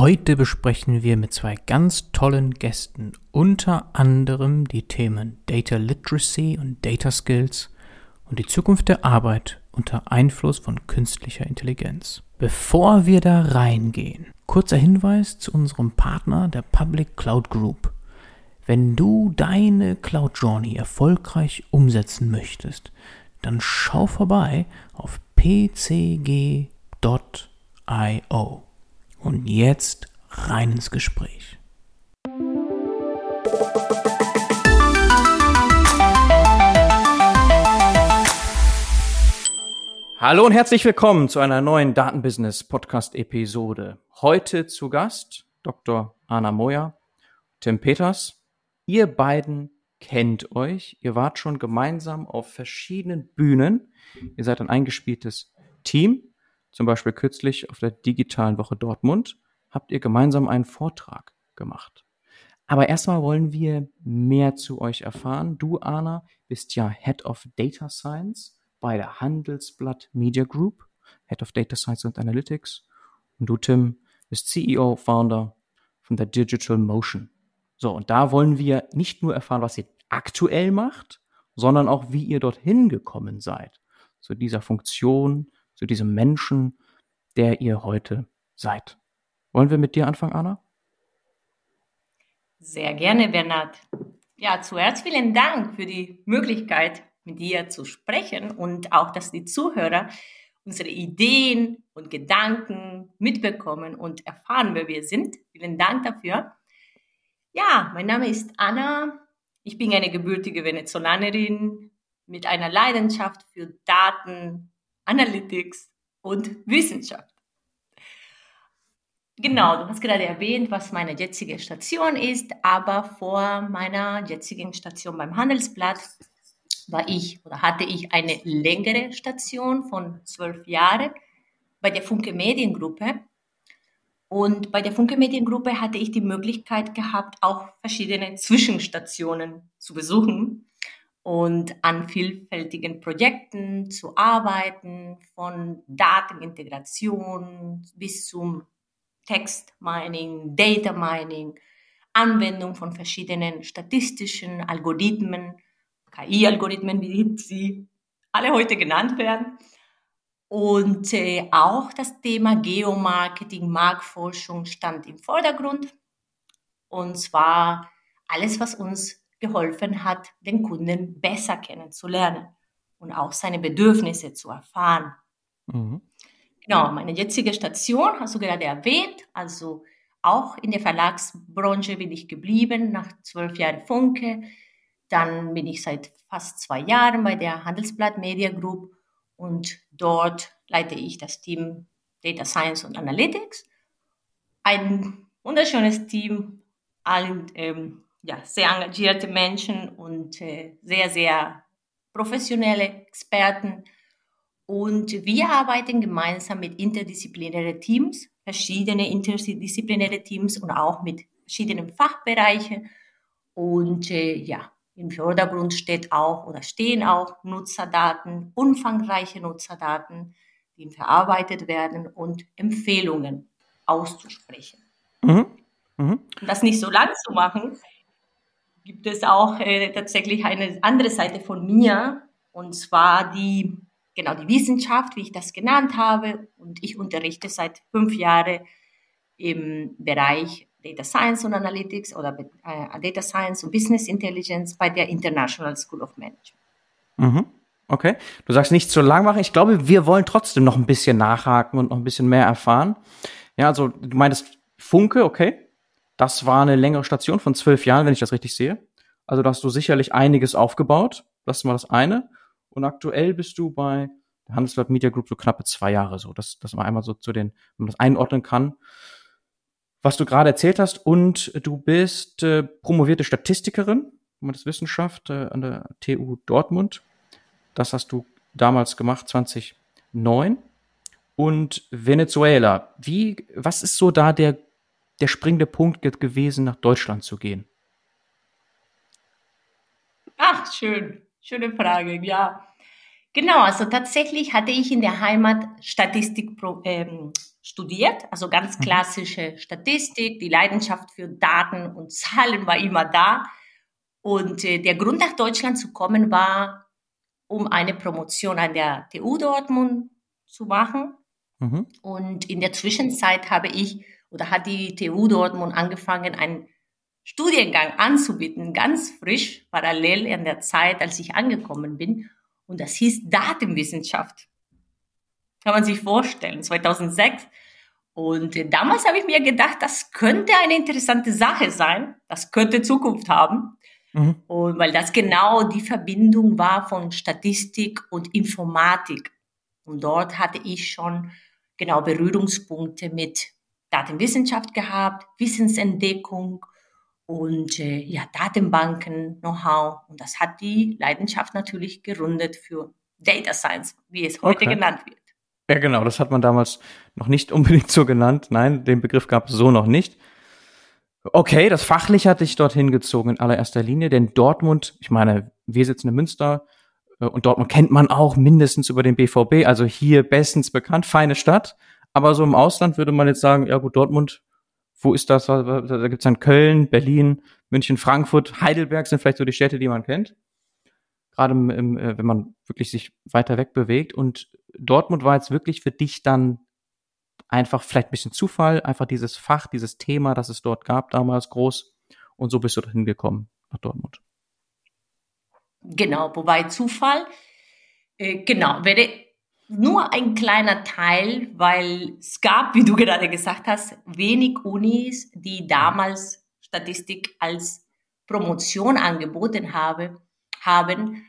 Heute besprechen wir mit zwei ganz tollen Gästen unter anderem die Themen Data Literacy und Data Skills und die Zukunft der Arbeit unter Einfluss von künstlicher Intelligenz. Bevor wir da reingehen, kurzer Hinweis zu unserem Partner der Public Cloud Group. Wenn du deine Cloud Journey erfolgreich umsetzen möchtest, dann schau vorbei auf pcg.io. Und jetzt rein ins Gespräch. Hallo und herzlich willkommen zu einer neuen Datenbusiness Podcast Episode. Heute zu Gast Dr. Anna Moyer, Tim Peters. Ihr beiden kennt euch. Ihr wart schon gemeinsam auf verschiedenen Bühnen. Ihr seid ein eingespieltes Team. Zum Beispiel kürzlich auf der digitalen Woche Dortmund habt ihr gemeinsam einen Vortrag gemacht. Aber erstmal wollen wir mehr zu euch erfahren. Du, Anna, bist ja Head of Data Science bei der Handelsblatt Media Group, Head of Data Science und Analytics. Und du, Tim, bist CEO, Founder von der Digital Motion. So, und da wollen wir nicht nur erfahren, was ihr aktuell macht, sondern auch, wie ihr dorthin gekommen seid. Zu dieser Funktion, zu diesem Menschen, der ihr heute seid. Wollen wir mit dir anfangen, Anna? Sehr gerne, Bernhard. Ja, zuerst vielen Dank für die Möglichkeit, mit dir zu sprechen und auch, dass die Zuhörer unsere Ideen und Gedanken mitbekommen und erfahren, wer wir sind. Vielen Dank dafür. Ja, mein Name ist Anna. Ich bin eine gebürtige Venezolanerin mit einer Leidenschaft für Daten, Analytics und Wissenschaft. Genau, du hast gerade erwähnt, was meine jetzige Station ist, aber vor meiner jetzigen Station beim Handelsblatt war ich oder hatte ich eine längere Station von zwölf Jahren bei der Funke Mediengruppe. Und bei der Funke Mediengruppe hatte ich die Möglichkeit gehabt, auch verschiedene Zwischenstationen zu besuchen und an vielfältigen Projekten zu arbeiten, von Datenintegration bis zum Text Mining, Data Mining, Anwendung von verschiedenen statistischen Algorithmen, KI-Algorithmen, wie sie alle heute genannt werden. Und äh, auch das Thema Geomarketing, Marktforschung stand im Vordergrund. Und zwar alles, was uns geholfen hat, den Kunden besser kennenzulernen und auch seine Bedürfnisse zu erfahren. Mhm. Genau, meine jetzige Station hast du gerade erwähnt, also auch in der Verlagsbranche bin ich geblieben, nach zwölf Jahren Funke. Dann bin ich seit fast zwei Jahren bei der Handelsblatt Media Group und dort leite ich das Team Data Science und Analytics. Ein wunderschönes Team, allen ähm, ja, sehr engagierte Menschen und äh, sehr, sehr professionelle Experten. Und wir arbeiten gemeinsam mit interdisziplinären Teams, verschiedene interdisziplinäre Teams und auch mit verschiedenen Fachbereichen. Und äh, ja, im Vordergrund steht auch oder stehen auch Nutzerdaten, umfangreiche Nutzerdaten, die verarbeitet werden und Empfehlungen auszusprechen. Mhm. Mhm. Um das nicht so lang zu machen, gibt es auch äh, tatsächlich eine andere Seite von mir, und zwar die, genau, die Wissenschaft, wie ich das genannt habe. Und ich unterrichte seit fünf Jahren im Bereich Data Science und Analytics oder äh, Data Science und Business Intelligence bei der International School of Management. Mhm. Okay. Du sagst nicht zu lang machen. Ich glaube, wir wollen trotzdem noch ein bisschen nachhaken und noch ein bisschen mehr erfahren. Ja, also du meintest Funke, okay. Das war eine längere Station von zwölf Jahren, wenn ich das richtig sehe. Also da hast du sicherlich einiges aufgebaut. Das ist mal das eine. Und aktuell bist du bei der Handelsblatt Media Group so knappe zwei Jahre so. Das, das war einmal so zu den, wenn man das einordnen kann. Was du gerade erzählt hast. Und du bist äh, promovierte Statistikerin, das Wissenschaft äh, an der TU Dortmund. Das hast du damals gemacht, 2009. Und Venezuela. Wie, was ist so da der der springende Punkt gewesen, nach Deutschland zu gehen? Ach, schön. Schöne Frage, ja. Genau, also tatsächlich hatte ich in der Heimat Statistik ähm, studiert, also ganz mhm. klassische Statistik, die Leidenschaft für Daten und Zahlen war immer da. Und äh, der Grund nach Deutschland zu kommen war, um eine Promotion an der TU Dortmund zu machen. Mhm. Und in der Zwischenzeit habe ich oder hat die TU Dortmund angefangen, einen Studiengang anzubieten, ganz frisch, parallel in der Zeit, als ich angekommen bin. Und das hieß Datenwissenschaft. Kann man sich vorstellen, 2006. Und damals habe ich mir gedacht, das könnte eine interessante Sache sein. Das könnte Zukunft haben. Mhm. Und weil das genau die Verbindung war von Statistik und Informatik. Und dort hatte ich schon genau Berührungspunkte mit Datenwissenschaft gehabt, Wissensentdeckung und äh, ja, Datenbanken, Know-how. Und das hat die Leidenschaft natürlich gerundet für Data Science, wie es heute okay. genannt wird. Ja, genau, das hat man damals noch nicht unbedingt so genannt. Nein, den Begriff gab es so noch nicht. Okay, das fachlich hatte ich dorthin gezogen in allererster Linie, denn Dortmund, ich meine, wir sitzen in Münster äh, und Dortmund kennt man auch mindestens über den BVB, also hier bestens bekannt, feine Stadt. Aber so im Ausland würde man jetzt sagen, ja gut, Dortmund wo ist das? Da gibt's dann Köln, Berlin, München, Frankfurt, Heidelberg sind vielleicht so die Städte, die man kennt. Gerade im, äh, wenn man wirklich sich weiter weg bewegt. Und Dortmund war jetzt wirklich für dich dann einfach vielleicht ein bisschen Zufall, einfach dieses Fach, dieses Thema, das es dort gab, damals groß. Und so bist du dahin gekommen, nach Dortmund. Genau, wobei Zufall, äh, genau, wäre nur ein kleiner Teil, weil es gab, wie du gerade gesagt hast, wenig Unis, die damals Statistik als Promotion angeboten habe, haben.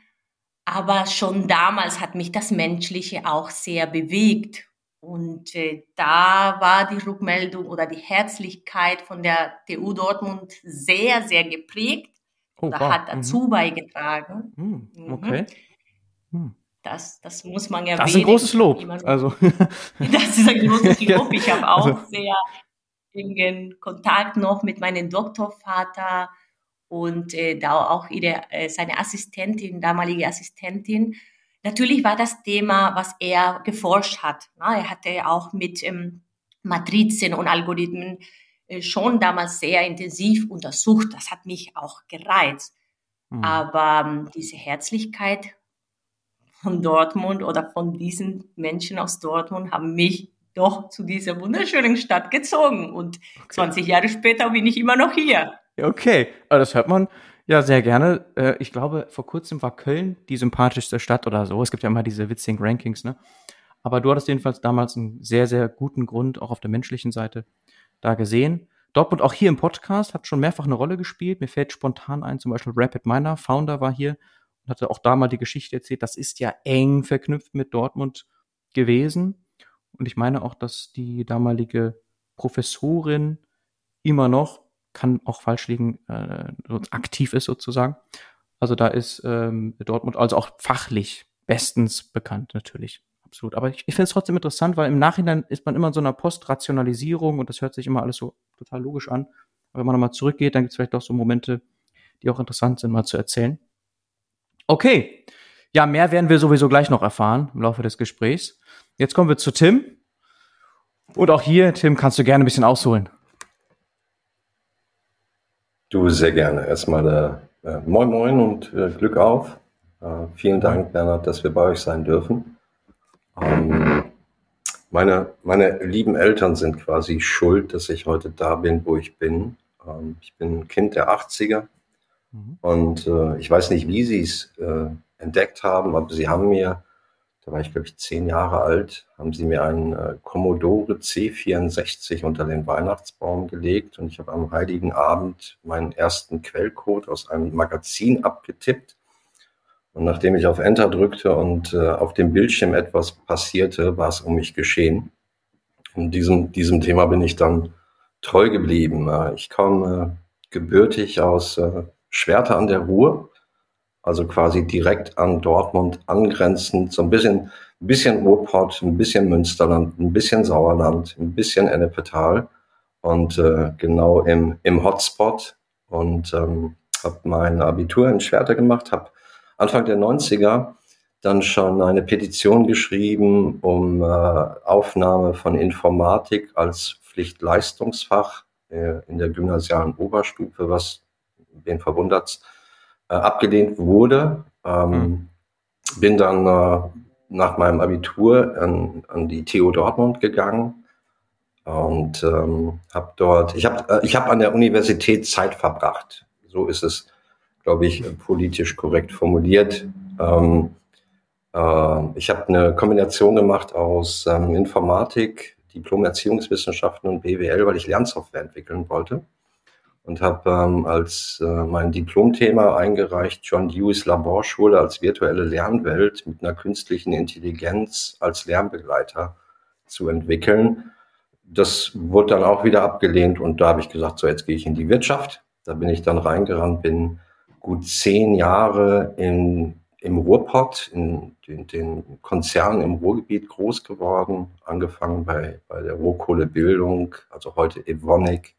Aber schon damals hat mich das Menschliche auch sehr bewegt. Und äh, da war die Rückmeldung oder die Herzlichkeit von der TU Dortmund sehr, sehr geprägt oh, oder wow. hat dazu mhm. beigetragen. Mhm. Okay. Mhm. Das, das muss man ja Das ist ein großes Lob. Also. Das ist ein großes Lob. Ich habe auch also. sehr engen Kontakt noch mit meinem Doktorvater und äh, da auch ihre, äh, seine Assistentin, damalige Assistentin. Natürlich war das Thema, was er geforscht hat. Na, er hatte auch mit ähm, Matrizen und Algorithmen äh, schon damals sehr intensiv untersucht. Das hat mich auch gereizt. Mhm. Aber ähm, diese Herzlichkeit von Dortmund oder von diesen Menschen aus Dortmund haben mich doch zu dieser wunderschönen Stadt gezogen. Und okay. 20 Jahre später bin ich immer noch hier. Okay, das hört man ja sehr gerne. Äh, ich glaube, vor kurzem war Köln die sympathischste Stadt oder so. Es gibt ja immer diese witzigen Rankings, ne? Aber du hattest jedenfalls damals einen sehr, sehr guten Grund, auch auf der menschlichen Seite, da gesehen. Dortmund auch hier im Podcast hat schon mehrfach eine Rolle gespielt. Mir fällt spontan ein, zum Beispiel Rapid Miner, Founder war hier und hatte auch da mal die Geschichte erzählt, das ist ja eng verknüpft mit Dortmund gewesen. Und ich meine auch, dass die damalige Professorin immer noch, kann auch falsch liegen, äh, aktiv ist sozusagen. Also da ist ähm, Dortmund also auch fachlich bestens bekannt natürlich. Absolut. Aber ich, ich finde es trotzdem interessant, weil im Nachhinein ist man immer in so einer Postrationalisierung und das hört sich immer alles so total logisch an. Aber wenn man nochmal zurückgeht, dann gibt es vielleicht auch so Momente, die auch interessant sind, mal zu erzählen. Okay. Ja, mehr werden wir sowieso gleich noch erfahren im Laufe des Gesprächs. Jetzt kommen wir zu Tim. Und auch hier, Tim, kannst du gerne ein bisschen ausholen. Du, sehr gerne. Erstmal äh, äh Moin Moin und äh, Glück auf. Äh, vielen Dank, Bernhard, dass wir bei euch sein dürfen. Ähm, meine, meine lieben Eltern sind quasi schuld, dass ich heute da bin, wo ich bin. Ähm, ich bin Kind der 80er, Mhm. Und äh, ich weiß nicht, wie sie es äh, entdeckt haben, aber sie haben mir, da war ich glaube ich zehn Jahre alt, haben sie mir einen äh, Commodore C64 unter den Weihnachtsbaum gelegt und ich habe am heiligen Abend meinen ersten Quellcode aus einem Magazin abgetippt. Und nachdem ich auf Enter drückte und äh, auf dem Bildschirm etwas passierte, war es um mich geschehen. Und diesem, diesem Thema bin ich dann treu geblieben. Äh, ich komme gebürtig aus äh, Schwerte an der Ruhr, also quasi direkt an Dortmund angrenzend, so ein bisschen, ein bisschen Ruhrpott, ein bisschen Münsterland, ein bisschen Sauerland, ein bisschen Ennepetal und äh, genau im, im Hotspot und ähm, habe mein Abitur in Schwerte gemacht, habe Anfang der 90er dann schon eine Petition geschrieben um äh, Aufnahme von Informatik als Pflichtleistungsfach äh, in der gymnasialen Oberstufe, was, wen verwundert, äh, abgelehnt wurde. Ähm, mhm. Bin dann äh, nach meinem Abitur an, an die TU Dortmund gegangen und ähm, habe dort, ich habe äh, ich hab an der Universität Zeit verbracht. So ist es, glaube ich, politisch korrekt formuliert. Ähm, äh, ich habe eine Kombination gemacht aus ähm, Informatik, Diplom-Erziehungswissenschaften und BWL, weil ich Lernsoftware entwickeln wollte. Und habe ähm, als äh, mein Diplomthema eingereicht John Dewey's Laborschule als virtuelle Lernwelt mit einer künstlichen Intelligenz als Lernbegleiter zu entwickeln. Das wurde dann auch wieder abgelehnt und da habe ich gesagt, so jetzt gehe ich in die Wirtschaft. Da bin ich dann reingerannt, bin gut zehn Jahre in im Ruhrpott, in den, den Konzernen im Ruhrgebiet groß geworden, angefangen bei, bei der Rohkohlebildung, also heute Evonik,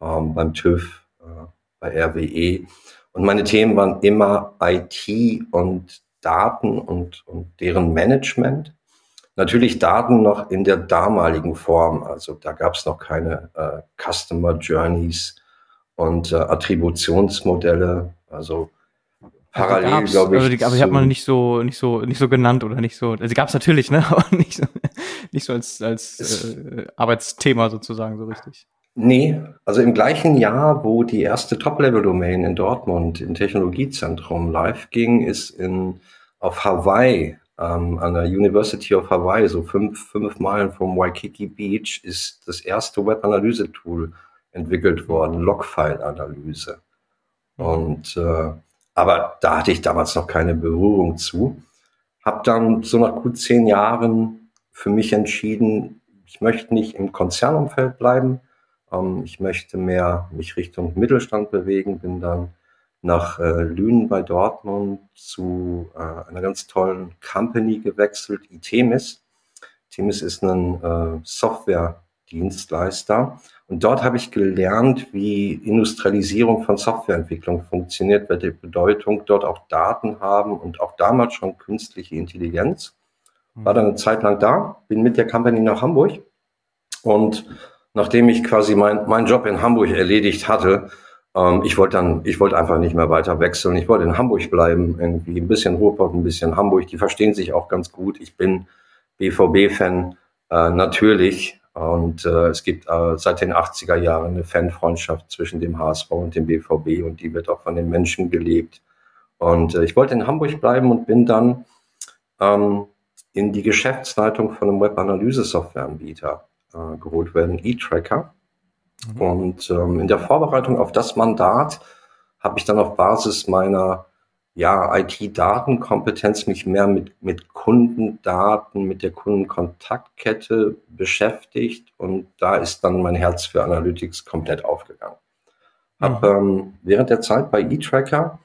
ähm, beim TÜV, äh, bei RWE. Und meine Themen waren immer IT und Daten und, und deren Management. Natürlich Daten noch in der damaligen Form. Also da gab es noch keine äh, Customer Journeys und äh, Attributionsmodelle. Also parallel, also glaube ich. Also die, aber die hat man nicht so, nicht so, nicht so genannt oder nicht so. Also die gab es natürlich, ne? Aber nicht so, nicht so als, als äh, Arbeitsthema sozusagen so richtig. Nee, also im gleichen Jahr, wo die erste Top-Level-Domain in Dortmund im Technologiezentrum live ging, ist in auf Hawaii ähm, an der University of Hawaii, so fünf, fünf Meilen vom Waikiki Beach, ist das erste Web-Analyse-Tool entwickelt worden, Logfile-Analyse. Und äh, aber da hatte ich damals noch keine Berührung zu. Hab dann so nach gut zehn Jahren für mich entschieden, ich möchte nicht im Konzernumfeld bleiben. Ähm, ich möchte mehr mich Richtung Mittelstand bewegen. Bin dann nach äh, Lünen bei Dortmund zu äh, einer ganz tollen Company gewechselt, Itemis. Itemis ist ein äh, Software-Dienstleister und dort habe ich gelernt, wie Industrialisierung von Softwareentwicklung funktioniert, welche Bedeutung dort auch Daten haben und auch damals schon künstliche Intelligenz. War dann eine Zeit lang da, bin mit der Company nach Hamburg und nachdem ich quasi mein, meinen Job in Hamburg erledigt hatte, ähm, ich wollte dann, ich wollte einfach nicht mehr weiter wechseln. Ich wollte in Hamburg bleiben, irgendwie ein bisschen Ruhrpott, ein bisschen Hamburg. Die verstehen sich auch ganz gut. Ich bin BVB-Fan äh, natürlich und äh, es gibt äh, seit den 80er Jahren eine Fanfreundschaft zwischen dem HSV und dem BVB und die wird auch von den Menschen gelebt. Und äh, ich wollte in Hamburg bleiben und bin dann ähm, in die Geschäftsleitung von einem Webanalyse-Softwareanbieter äh, geholt werden, eTracker. Mhm. Und ähm, in der Vorbereitung auf das Mandat habe ich dann auf Basis meiner ja, IT-Datenkompetenz mich mehr mit, mit Kundendaten, mit der Kundenkontaktkette beschäftigt und da ist dann mein Herz für Analytics komplett aufgegangen. Hab mhm. ähm, während der Zeit bei eTracker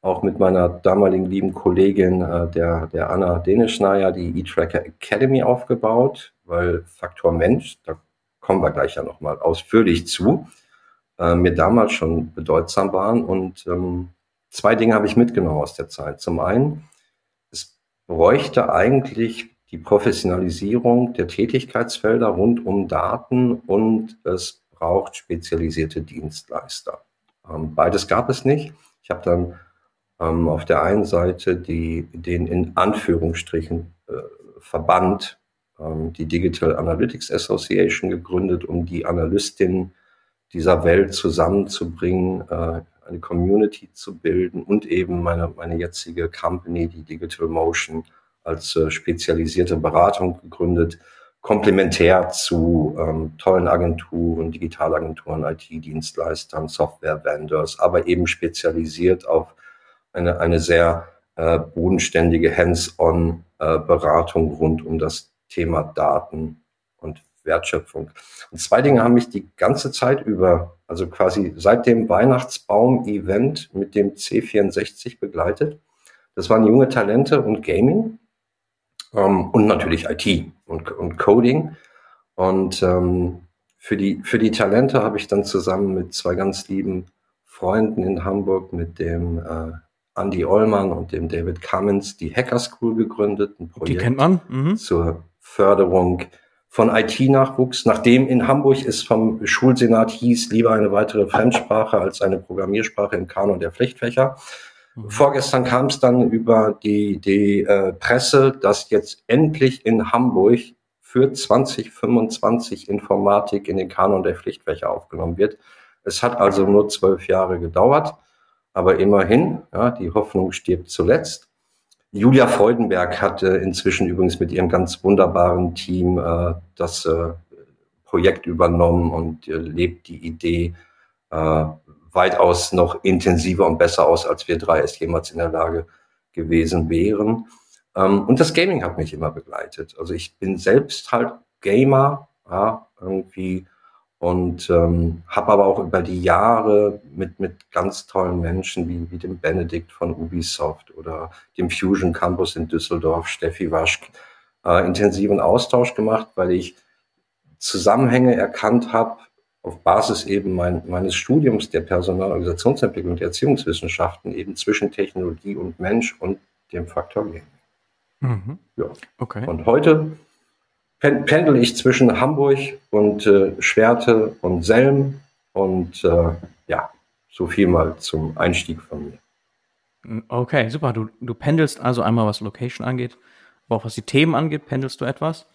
auch mit meiner damaligen lieben Kollegin, äh, der, der Anna Denischneier, die eTracker Academy aufgebaut, weil Faktor Mensch, da kommen wir gleich ja nochmal ausführlich zu, äh, mir damals schon bedeutsam waren und ähm, zwei Dinge habe ich mitgenommen aus der Zeit. Zum einen, es bräuchte eigentlich die Professionalisierung der Tätigkeitsfelder rund um Daten und es braucht spezialisierte Dienstleister. Ähm, beides gab es nicht. Ich habe dann ähm, auf der einen Seite die, den in Anführungsstrichen äh, Verband, ähm, die Digital Analytics Association gegründet, um die Analystinnen dieser Welt zusammenzubringen, äh, eine Community zu bilden und eben meine, meine jetzige Company, die Digital Motion, als äh, spezialisierte Beratung gegründet, komplementär zu ähm, tollen Agenturen, Digitalagenturen, IT-Dienstleistern, Software-Vendors, aber eben spezialisiert auf eine, eine sehr äh, bodenständige Hands-on-Beratung äh, rund um das Thema Daten und Wertschöpfung. Und zwei Dinge haben mich die ganze Zeit über, also quasi seit dem Weihnachtsbaum-Event mit dem C64 begleitet. Das waren junge Talente und Gaming ähm, und natürlich IT und, und Coding. Und ähm, für, die, für die Talente habe ich dann zusammen mit zwei ganz lieben Freunden in Hamburg, mit dem äh, Andy Ollmann und dem David Cummins die Hacker School gegründet. Ein Projekt die kennt man. Mhm. Zur Förderung von IT-Nachwuchs, nachdem in Hamburg es vom Schulsenat hieß, lieber eine weitere Fremdsprache als eine Programmiersprache im Kanon der Pflichtfächer. Mhm. Vorgestern kam es dann über die, die äh, Presse, dass jetzt endlich in Hamburg für 2025 Informatik in den Kanon der Pflichtfächer aufgenommen wird. Es hat also nur zwölf Jahre gedauert, aber immerhin, ja, die Hoffnung stirbt zuletzt. Julia Freudenberg hat äh, inzwischen übrigens mit ihrem ganz wunderbaren Team äh, das äh, Projekt übernommen und äh, lebt die Idee äh, weitaus noch intensiver und besser aus, als wir drei es jemals in der Lage gewesen wären. Ähm, und das Gaming hat mich immer begleitet. Also ich bin selbst halt Gamer, ja, irgendwie und ähm, habe aber auch über die Jahre mit, mit ganz tollen Menschen wie, wie dem Benedikt von Ubisoft oder dem Fusion Campus in Düsseldorf, Steffi Waschk, äh, intensiven Austausch gemacht, weil ich Zusammenhänge erkannt habe auf Basis eben mein, meines Studiums der Personalorganisationsentwicklung der Erziehungswissenschaften eben zwischen Technologie und Mensch und dem Faktor Gaming. Mhm. Ja. Okay. Und heute pendel ich zwischen Hamburg und äh, Schwerte und Selm und äh, ja, so viel mal zum Einstieg von mir. Hm, okay, super. Du, du pendelst also einmal, was Location angeht, aber auch was die Themen angeht, pendelst du etwas.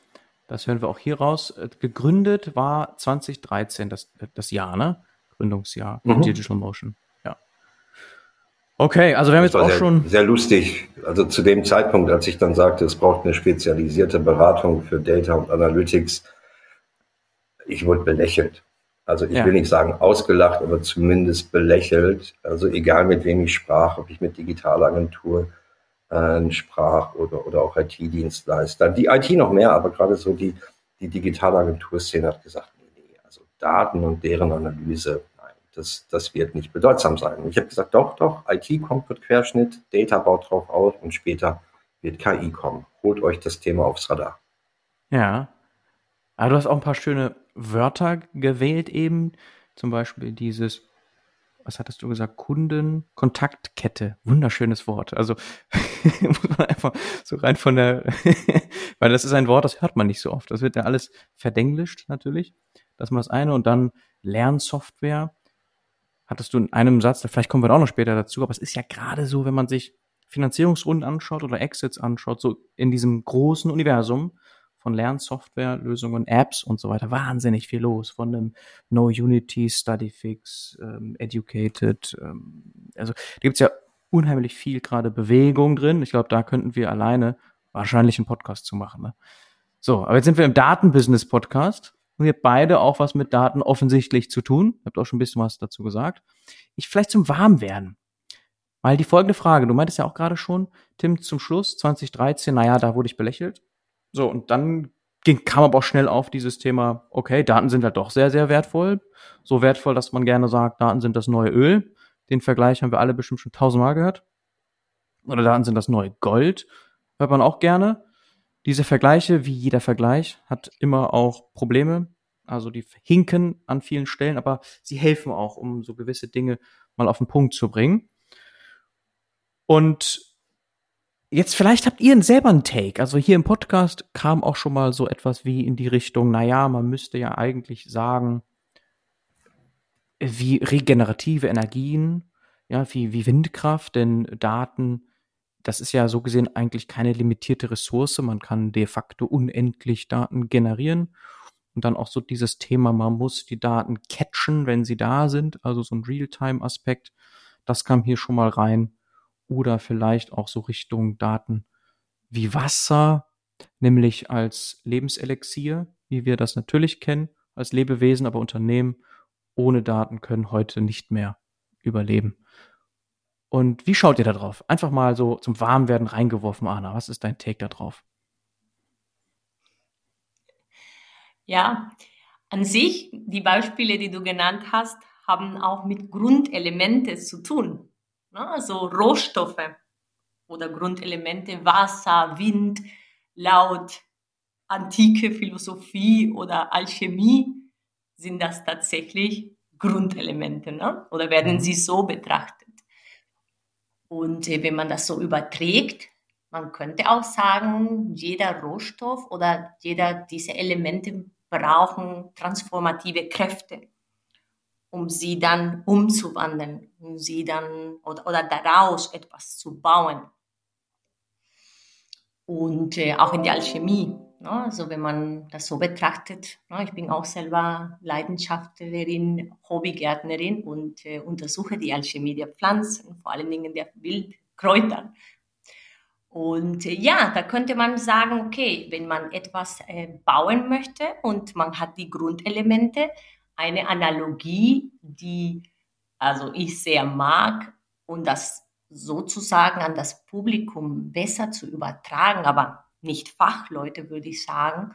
Das hören wir auch hier raus. Äh, gegründet war 2013 das, das Jahr, ne? Gründungsjahr mhm. Digital Motion. Okay, also wir haben das jetzt auch sehr, schon. Sehr lustig. Also zu dem Zeitpunkt, als ich dann sagte, es braucht eine spezialisierte Beratung für Data und Analytics, ich wurde belächelt. Also ich ja. will nicht sagen ausgelacht, aber zumindest belächelt. Also egal mit wem ich sprach, ob ich mit Digitalagentur äh, sprach oder, oder auch IT-Dienstleister. Die IT noch mehr, aber gerade so die, die Digitalagentur-Szene hat gesagt, nee, nee, also Daten und deren Analyse, das, das wird nicht bedeutsam sein. Und ich habe gesagt, doch, doch, IT kommt, wird Querschnitt, Data baut drauf auf und später wird KI kommen. Holt euch das Thema aufs Radar. Ja. Aber du hast auch ein paar schöne Wörter gewählt eben. Zum Beispiel dieses, was hattest du gesagt, Kundenkontaktkette. Wunderschönes Wort. Also muss man einfach so rein von der, weil das ist ein Wort, das hört man nicht so oft. Das wird ja alles verdenglischt natürlich. Das ist mal das eine. Und dann Lernsoftware hattest du in einem Satz, vielleicht kommen wir auch noch später dazu, aber es ist ja gerade so, wenn man sich Finanzierungsrunden anschaut oder Exits anschaut, so in diesem großen Universum von Lernsoftware, Lösungen, Apps und so weiter, wahnsinnig viel los. Von einem No Unity, Studyfix, ähm, Educated, ähm, also da gibt's ja unheimlich viel gerade Bewegung drin. Ich glaube, da könnten wir alleine wahrscheinlich einen Podcast zu machen. Ne? So, aber jetzt sind wir im Datenbusiness-Podcast und ihr beide auch was mit Daten offensichtlich zu tun. Habt auch schon ein bisschen was dazu gesagt. Ich vielleicht zum Warmwerden. Weil die folgende Frage, du meintest ja auch gerade schon, Tim, zum Schluss, 2013, naja, da wurde ich belächelt. So, und dann ging, kam aber auch schnell auf dieses Thema, okay, Daten sind halt doch sehr, sehr wertvoll. So wertvoll, dass man gerne sagt, Daten sind das neue Öl. Den Vergleich haben wir alle bestimmt schon tausendmal gehört. Oder Daten sind das neue Gold. Hört man auch gerne. Diese Vergleiche, wie jeder Vergleich, hat immer auch Probleme. Also die hinken an vielen Stellen, aber sie helfen auch, um so gewisse Dinge mal auf den Punkt zu bringen. Und jetzt vielleicht habt ihr selber einen Take. Also hier im Podcast kam auch schon mal so etwas wie in die Richtung, naja, man müsste ja eigentlich sagen, wie regenerative Energien, ja, wie, wie Windkraft, denn Daten das ist ja so gesehen eigentlich keine limitierte Ressource. Man kann de facto unendlich Daten generieren. Und dann auch so dieses Thema, man muss die Daten catchen, wenn sie da sind. Also so ein Realtime-Aspekt. Das kam hier schon mal rein. Oder vielleicht auch so Richtung Daten wie Wasser, nämlich als Lebenselixier, wie wir das natürlich kennen, als Lebewesen, aber Unternehmen ohne Daten können heute nicht mehr überleben. Und wie schaut ihr da drauf? Einfach mal so zum Warmwerden reingeworfen, Anna. Was ist dein Take da drauf? Ja, an sich, die Beispiele, die du genannt hast, haben auch mit Grundelemente zu tun. Ne? Also Rohstoffe oder Grundelemente, Wasser, Wind, laut antike Philosophie oder Alchemie sind das tatsächlich Grundelemente ne? oder werden mhm. sie so betrachtet. Und äh, wenn man das so überträgt, man könnte auch sagen, jeder Rohstoff oder jeder dieser Elemente brauchen transformative Kräfte, um sie dann umzuwandeln, um sie dann oder, oder daraus etwas zu bauen. Und äh, auch in der Alchemie? Also wenn man das so betrachtet, ne? ich bin auch selber Leidenschaftlerin, Hobbygärtnerin und äh, untersuche die Alchemie der Pflanzen, vor allen Dingen der Wildkräuter. Und äh, ja, da könnte man sagen, okay, wenn man etwas äh, bauen möchte und man hat die Grundelemente, eine Analogie, die also ich sehr mag und das sozusagen an das Publikum besser zu übertragen, aber nicht Fachleute, würde ich sagen.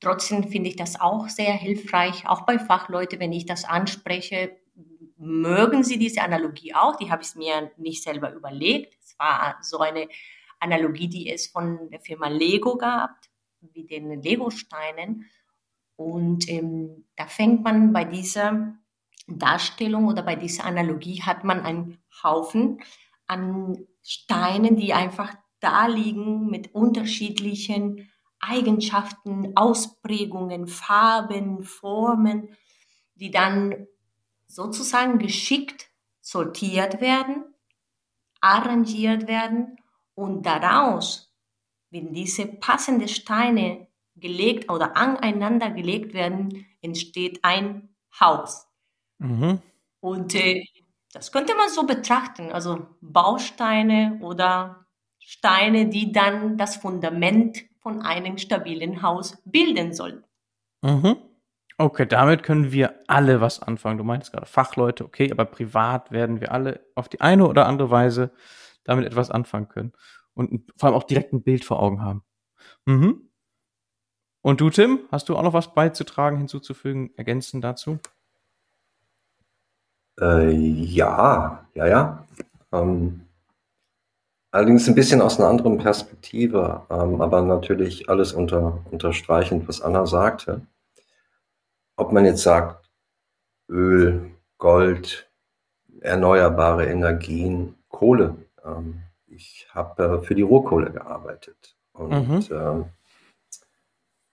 Trotzdem finde ich das auch sehr hilfreich, auch bei Fachleuten, wenn ich das anspreche, mögen sie diese Analogie auch. Die habe ich mir nicht selber überlegt. Es war so eine Analogie, die es von der Firma Lego gab, wie den Lego-Steinen. Und ähm, da fängt man bei dieser Darstellung oder bei dieser Analogie hat man einen Haufen an Steinen, die einfach da liegen mit unterschiedlichen Eigenschaften, Ausprägungen, Farben, Formen, die dann sozusagen geschickt sortiert werden, arrangiert werden und daraus, wenn diese passenden Steine gelegt oder aneinander gelegt werden, entsteht ein Haus. Mhm. Und äh, das könnte man so betrachten, also Bausteine oder Steine, die dann das Fundament von einem stabilen Haus bilden sollen. Mhm. Okay, damit können wir alle was anfangen. Du meintest gerade Fachleute, okay, aber privat werden wir alle auf die eine oder andere Weise damit etwas anfangen können und vor allem auch direkt ein Bild vor Augen haben. Mhm. Und du, Tim, hast du auch noch was beizutragen, hinzuzufügen, ergänzen dazu? Äh, ja, ja, ja. Ähm, allerdings ein bisschen aus einer anderen Perspektive, ähm, aber natürlich alles unter, unterstreichend, was Anna sagte. Ob man jetzt sagt, Öl, Gold, erneuerbare Energien, Kohle. Ähm, ich habe äh, für die Rohkohle gearbeitet und mhm. äh,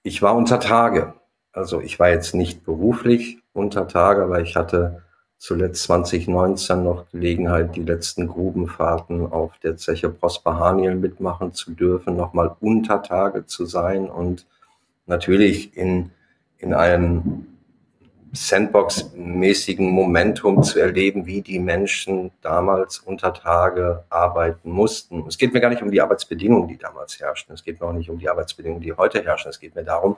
ich war unter Tage. Also ich war jetzt nicht beruflich unter Tage, aber ich hatte zuletzt 2019 noch Gelegenheit, die letzten Grubenfahrten auf der Zeche Prosper Haniel mitmachen zu dürfen, nochmal unter Tage zu sein und natürlich in, in einem Sandbox-mäßigen Momentum zu erleben, wie die Menschen damals unter Tage arbeiten mussten. Es geht mir gar nicht um die Arbeitsbedingungen, die damals herrschten. Es geht mir auch nicht um die Arbeitsbedingungen, die heute herrschen. Es geht mir darum,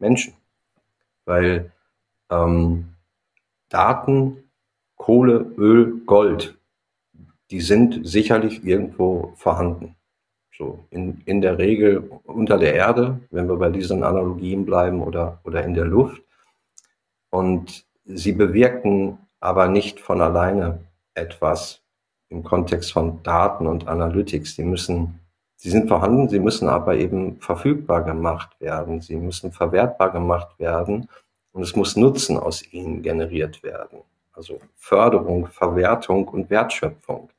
Menschen. Weil ähm, Daten, Kohle, Öl, Gold, die sind sicherlich irgendwo vorhanden. So in, in der Regel unter der Erde, wenn wir bei diesen Analogien bleiben, oder, oder in der Luft. Und sie bewirken aber nicht von alleine etwas im Kontext von Daten und Analytics. Die müssen, sie sind vorhanden, sie müssen aber eben verfügbar gemacht werden. Sie müssen verwertbar gemacht werden und es muss Nutzen aus ihnen generiert werden. Also Förderung, Verwertung und Wertschöpfung.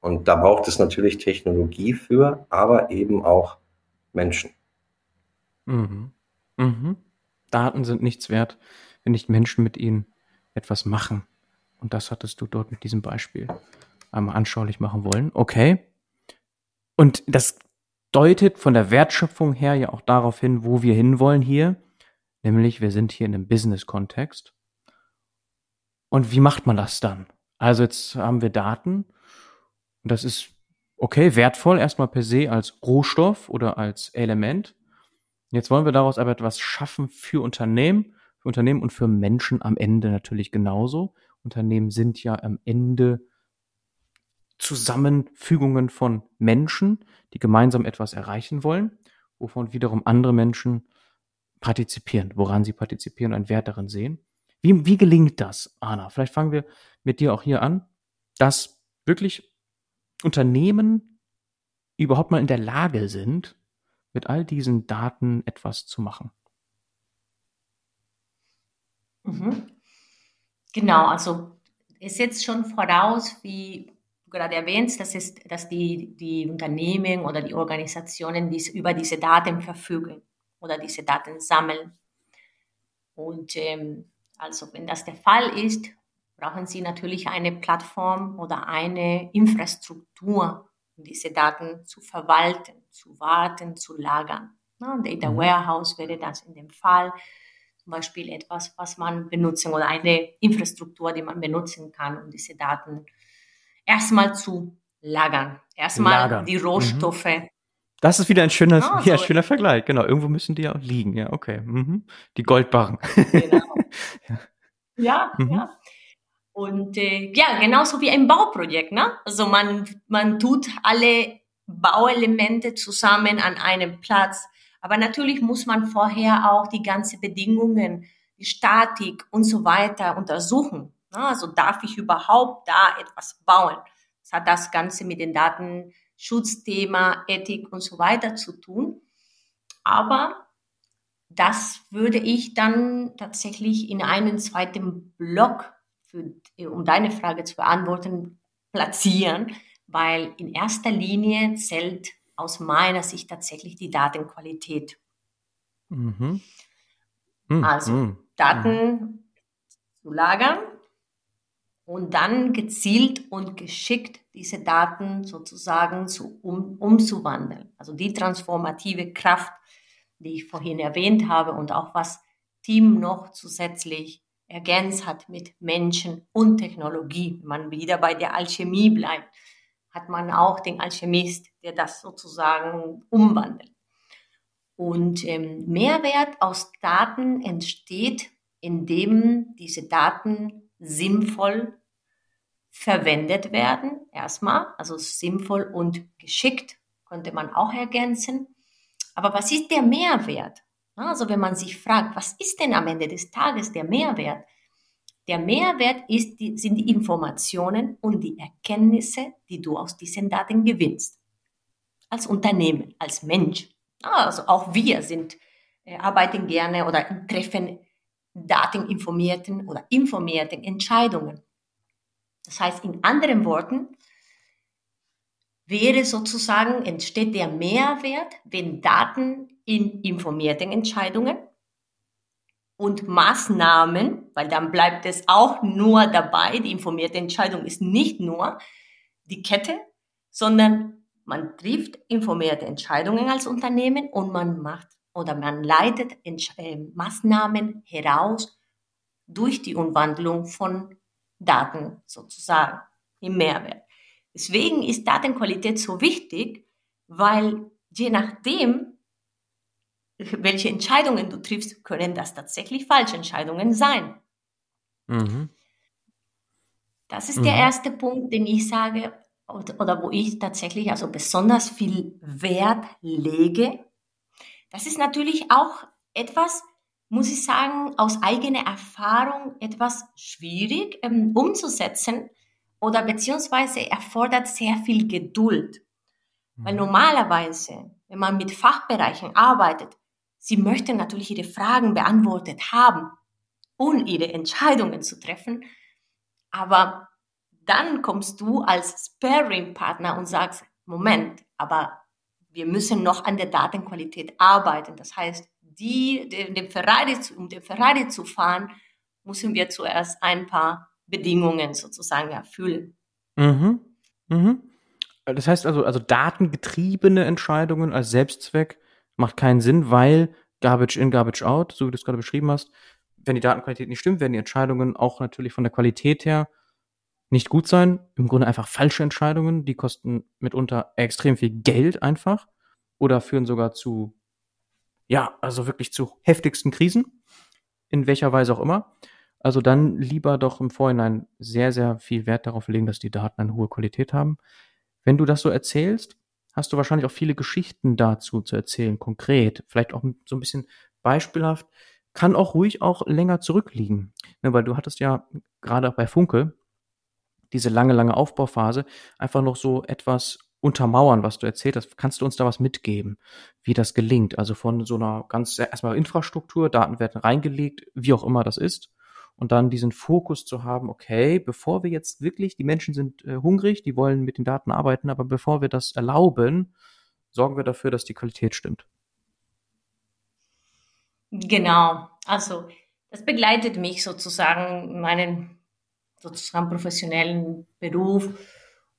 Und da braucht es natürlich Technologie für, aber eben auch Menschen. Mhm. Mhm. Daten sind nichts wert, wenn nicht Menschen mit ihnen etwas machen. Und das hattest du dort mit diesem Beispiel einmal anschaulich machen wollen. Okay. Und das deutet von der Wertschöpfung her ja auch darauf hin, wo wir hinwollen hier. Nämlich, wir sind hier in einem Business-Kontext. Und wie macht man das dann? Also jetzt haben wir Daten. Und das ist okay, wertvoll erstmal per se als Rohstoff oder als Element. Jetzt wollen wir daraus aber etwas schaffen für Unternehmen für Unternehmen und für Menschen am Ende natürlich genauso. Unternehmen sind ja am Ende Zusammenfügungen von Menschen, die gemeinsam etwas erreichen wollen, wovon wiederum andere Menschen partizipieren, woran sie partizipieren, einen Wert darin sehen. Wie, wie gelingt das, Anna? Vielleicht fangen wir mit dir auch hier an, dass wirklich Unternehmen überhaupt mal in der Lage sind, mit all diesen Daten etwas zu machen. Mhm. Genau, also es setzt schon voraus, wie gerade erwähnst, dass, es, dass die, die Unternehmen oder die Organisationen dies, über diese Daten verfügen oder diese Daten sammeln. Und ähm, also wenn das der Fall ist, brauchen Sie natürlich eine Plattform oder eine Infrastruktur, um diese Daten zu verwalten, zu warten, zu lagern. Na, Data mhm. Warehouse wäre das in dem Fall zum Beispiel etwas, was man benutzen oder eine Infrastruktur, die man benutzen kann, um diese Daten erstmal zu lagern. Erstmal lagern. die Rohstoffe. Mhm. Das ist wieder ein schöner, ah, ja, schöner Vergleich. Genau, irgendwo müssen die ja auch liegen. Ja, okay. Mhm. Die Goldbarren. Genau. Ja, ja. Mhm. ja. Und äh, ja, genauso wie ein Bauprojekt. Ne? Also man, man tut alle Bauelemente zusammen an einem Platz. Aber natürlich muss man vorher auch die ganzen Bedingungen, die Statik und so weiter untersuchen. Also darf ich überhaupt da etwas bauen? Das hat das Ganze mit dem Datenschutzthema, Ethik und so weiter zu tun. Aber das würde ich dann tatsächlich in einen zweiten Block, für, um deine Frage zu beantworten, platzieren, weil in erster Linie zählt aus meiner Sicht tatsächlich die Datenqualität. Mhm. Mhm. Also mhm. Daten mhm. zu lagern und dann gezielt und geschickt diese Daten sozusagen zu, um, umzuwandeln. Also die transformative Kraft, die ich vorhin erwähnt habe und auch was Team noch zusätzlich ergänzt hat mit Menschen und Technologie, wenn man wieder bei der Alchemie bleibt hat man auch den Alchemist, der das sozusagen umwandelt. Und ähm, Mehrwert aus Daten entsteht, indem diese Daten sinnvoll verwendet werden, erstmal, also sinnvoll und geschickt, könnte man auch ergänzen. Aber was ist der Mehrwert? Also wenn man sich fragt, was ist denn am Ende des Tages der Mehrwert? Der Mehrwert ist die, sind die Informationen und die Erkenntnisse, die du aus diesen Daten gewinnst. Als Unternehmen, als Mensch. Also auch wir sind, äh, arbeiten gerne oder treffen dateninformierten oder informierten Entscheidungen. Das heißt, in anderen Worten, wäre sozusagen, entsteht der Mehrwert, wenn Daten in informierten Entscheidungen und Maßnahmen, weil dann bleibt es auch nur dabei, die informierte Entscheidung ist nicht nur die Kette, sondern man trifft informierte Entscheidungen als Unternehmen und man macht oder man leitet äh, Maßnahmen heraus durch die Umwandlung von Daten sozusagen im Mehrwert. Deswegen ist Datenqualität so wichtig, weil je nachdem, welche Entscheidungen du triffst, können das tatsächlich falsche Entscheidungen sein. Mhm. Das ist mhm. der erste Punkt, den ich sage, oder wo ich tatsächlich also besonders viel Wert lege. Das ist natürlich auch etwas, muss ich sagen, aus eigener Erfahrung etwas schwierig ähm, umzusetzen oder beziehungsweise erfordert sehr viel Geduld. Mhm. Weil normalerweise, wenn man mit Fachbereichen arbeitet, Sie möchte natürlich ihre Fragen beantwortet haben und ihre Entscheidungen zu treffen. Aber dann kommst du als Sparing-Partner und sagst, Moment, aber wir müssen noch an der Datenqualität arbeiten. Das heißt, die, den Ferrari, um den Ferrari zu fahren, müssen wir zuerst ein paar Bedingungen sozusagen erfüllen. Mhm. Mhm. Das heißt also, also datengetriebene Entscheidungen als Selbstzweck macht keinen Sinn, weil Garbage in, Garbage out, so wie du es gerade beschrieben hast, wenn die Datenqualität nicht stimmt, werden die Entscheidungen auch natürlich von der Qualität her nicht gut sein. Im Grunde einfach falsche Entscheidungen, die kosten mitunter extrem viel Geld einfach oder führen sogar zu, ja, also wirklich zu heftigsten Krisen, in welcher Weise auch immer. Also dann lieber doch im Vorhinein sehr, sehr viel Wert darauf legen, dass die Daten eine hohe Qualität haben. Wenn du das so erzählst, hast du wahrscheinlich auch viele Geschichten dazu zu erzählen, konkret, vielleicht auch so ein bisschen beispielhaft, kann auch ruhig auch länger zurückliegen. Ne, weil du hattest ja gerade auch bei Funke diese lange, lange Aufbauphase einfach noch so etwas untermauern, was du erzählt hast. Kannst du uns da was mitgeben, wie das gelingt? Also von so einer ganz erstmal Infrastruktur, Daten werden reingelegt, wie auch immer das ist. Und dann diesen Fokus zu haben, okay, bevor wir jetzt wirklich, die Menschen sind äh, hungrig, die wollen mit den Daten arbeiten, aber bevor wir das erlauben, sorgen wir dafür, dass die Qualität stimmt. Genau, also das begleitet mich sozusagen meinen sozusagen professionellen Beruf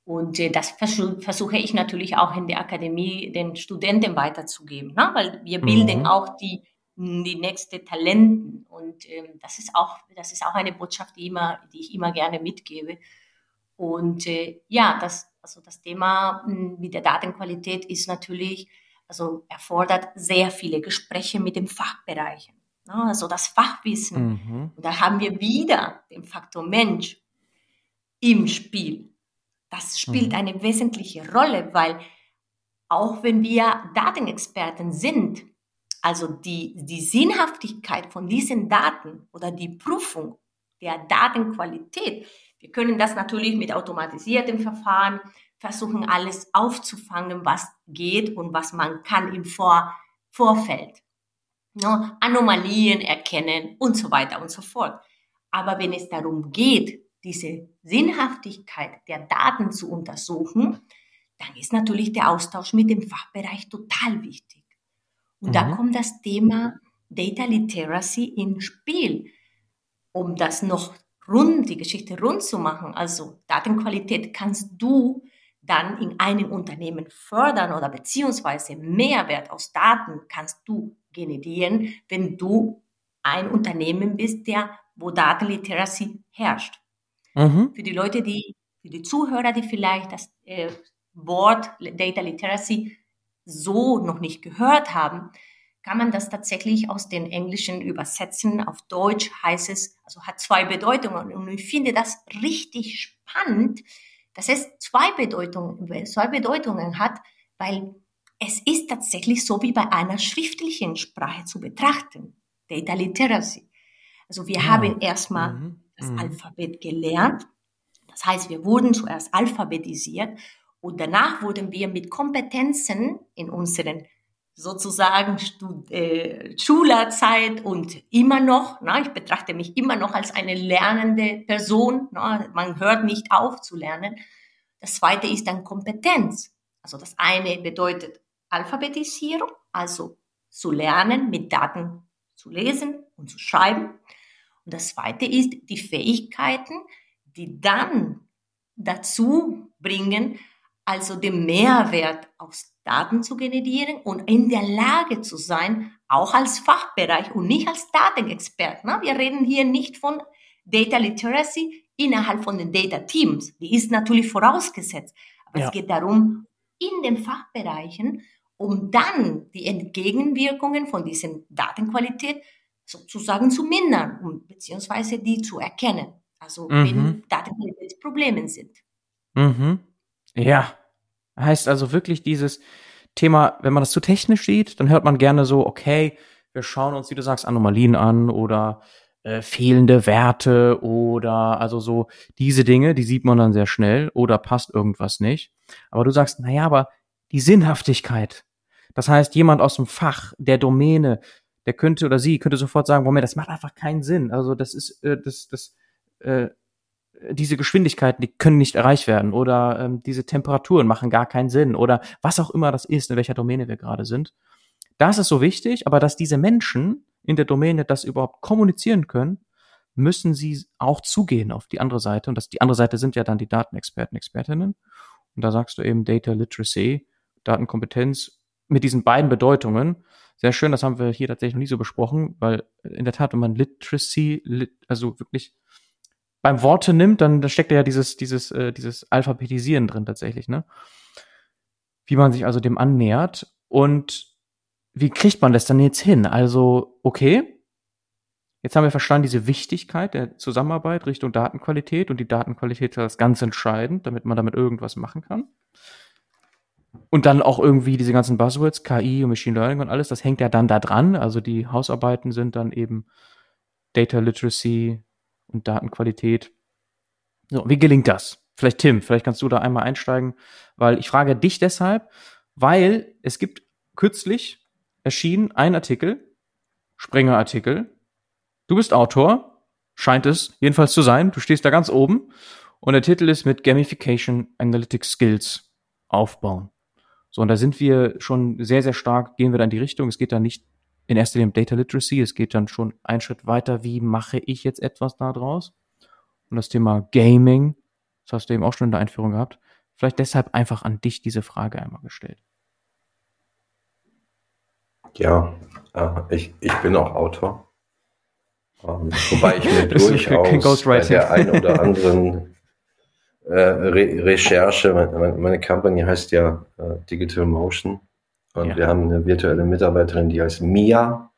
und äh, das versuch, versuche ich natürlich auch in der Akademie den Studenten weiterzugeben, ne? weil wir bilden mhm. auch die die nächste Talenten und ähm, das ist auch das ist auch eine Botschaft, die immer die ich immer gerne mitgebe und äh, ja das also das Thema hm, mit der Datenqualität ist natürlich also erfordert sehr viele Gespräche mit den Fachbereichen ne? also das Fachwissen mhm. und da haben wir wieder den Faktor Mensch im Spiel das spielt mhm. eine wesentliche Rolle, weil auch wenn wir Datenexperten sind, also die, die Sinnhaftigkeit von diesen Daten oder die Prüfung der Datenqualität, wir können das natürlich mit automatisiertem Verfahren versuchen, alles aufzufangen, was geht und was man kann im Vor Vorfeld. Ne? Anomalien erkennen und so weiter und so fort. Aber wenn es darum geht, diese Sinnhaftigkeit der Daten zu untersuchen, dann ist natürlich der Austausch mit dem Fachbereich total wichtig. Und mhm. da kommt das Thema Data Literacy ins Spiel, um das noch rund, die Geschichte rund zu machen. Also Datenqualität kannst du dann in einem Unternehmen fördern oder beziehungsweise Mehrwert aus Daten kannst du generieren, wenn du ein Unternehmen bist, der, wo Datenliteracy herrscht. Mhm. Für die Leute, die, für die Zuhörer, die vielleicht das äh, Wort Data Literacy so noch nicht gehört haben, kann man das tatsächlich aus den Englischen übersetzen. Auf Deutsch heißt es, also hat zwei Bedeutungen. Und ich finde das richtig spannend, dass es zwei Bedeutungen, zwei Bedeutungen hat, weil es ist tatsächlich so wie bei einer schriftlichen Sprache zu betrachten. Data Literacy. Also wir ja. haben erstmal mhm das mhm. Alphabet gelernt. Das heißt, wir wurden zuerst alphabetisiert und danach wurden wir mit Kompetenzen in unseren sozusagen Stud äh, Schülerzeit und immer noch, na, ich betrachte mich immer noch als eine lernende Person, na, man hört nicht auf zu lernen. Das zweite ist dann Kompetenz. Also das eine bedeutet Alphabetisierung, also zu lernen, mit Daten zu lesen und zu schreiben. Und das Zweite ist die Fähigkeiten, die dann dazu bringen, also den Mehrwert aus Daten zu generieren und in der Lage zu sein, auch als Fachbereich und nicht als Datenexpert. Ne? Wir reden hier nicht von Data Literacy innerhalb von den Data Teams. Die ist natürlich vorausgesetzt. Aber ja. es geht darum, in den Fachbereichen, um dann die Entgegenwirkungen von diesen Datenqualität sozusagen zu mindern und beziehungsweise die zu erkennen. Also mhm. wenn Datenqualitätsprobleme sind. Mhm. Ja. Heißt also wirklich dieses Thema, wenn man das zu technisch sieht, dann hört man gerne so, okay, wir schauen uns, wie du sagst, Anomalien an oder äh, fehlende Werte oder also so diese Dinge, die sieht man dann sehr schnell oder passt irgendwas nicht. Aber du sagst, naja, aber die Sinnhaftigkeit. Das heißt, jemand aus dem Fach, der Domäne, der könnte oder sie könnte sofort sagen, Moment, das macht einfach keinen Sinn. Also das ist, äh, das, das, äh, diese Geschwindigkeiten, die können nicht erreicht werden oder ähm, diese Temperaturen machen gar keinen Sinn oder was auch immer das ist, in welcher Domäne wir gerade sind. Das ist so wichtig, aber dass diese Menschen in der Domäne das überhaupt kommunizieren können, müssen sie auch zugehen auf die andere Seite. Und das, die andere Seite sind ja dann die Datenexperten, Expertinnen. Und da sagst du eben Data Literacy, Datenkompetenz mit diesen beiden Bedeutungen sehr schön, das haben wir hier tatsächlich noch nie so besprochen, weil in der Tat, wenn man Literacy, lit, also wirklich beim Worte nimmt, dann da steckt ja dieses, dieses, äh, dieses Alphabetisieren drin tatsächlich, ne? Wie man sich also dem annähert und wie kriegt man das dann jetzt hin? Also, okay, jetzt haben wir verstanden diese Wichtigkeit der Zusammenarbeit Richtung Datenqualität und die Datenqualität ist ganz entscheidend, damit man damit irgendwas machen kann. Und dann auch irgendwie diese ganzen Buzzwords, KI und Machine Learning und alles, das hängt ja dann da dran. Also die Hausarbeiten sind dann eben Data Literacy und Datenqualität. So, wie gelingt das? Vielleicht Tim, vielleicht kannst du da einmal einsteigen, weil ich frage dich deshalb, weil es gibt kürzlich erschienen ein Artikel, Springer-Artikel. Du bist Autor scheint es jedenfalls zu sein. Du stehst da ganz oben und der Titel ist mit Gamification Analytics Skills aufbauen. So, und da sind wir schon sehr, sehr stark, gehen wir da in die Richtung. Es geht da nicht in erster Linie um Data Literacy, es geht dann schon einen Schritt weiter, wie mache ich jetzt etwas da draus? Und das Thema Gaming, das hast du eben auch schon in der Einführung gehabt, vielleicht deshalb einfach an dich diese Frage einmal gestellt. Ja, äh, ich, ich bin auch Autor. Ähm, wobei ich mir durchaus bei der ein oder anderen äh, Re Recherche, meine, meine Company heißt ja äh, Digital Motion und ja. wir haben eine virtuelle Mitarbeiterin, die heißt Mia,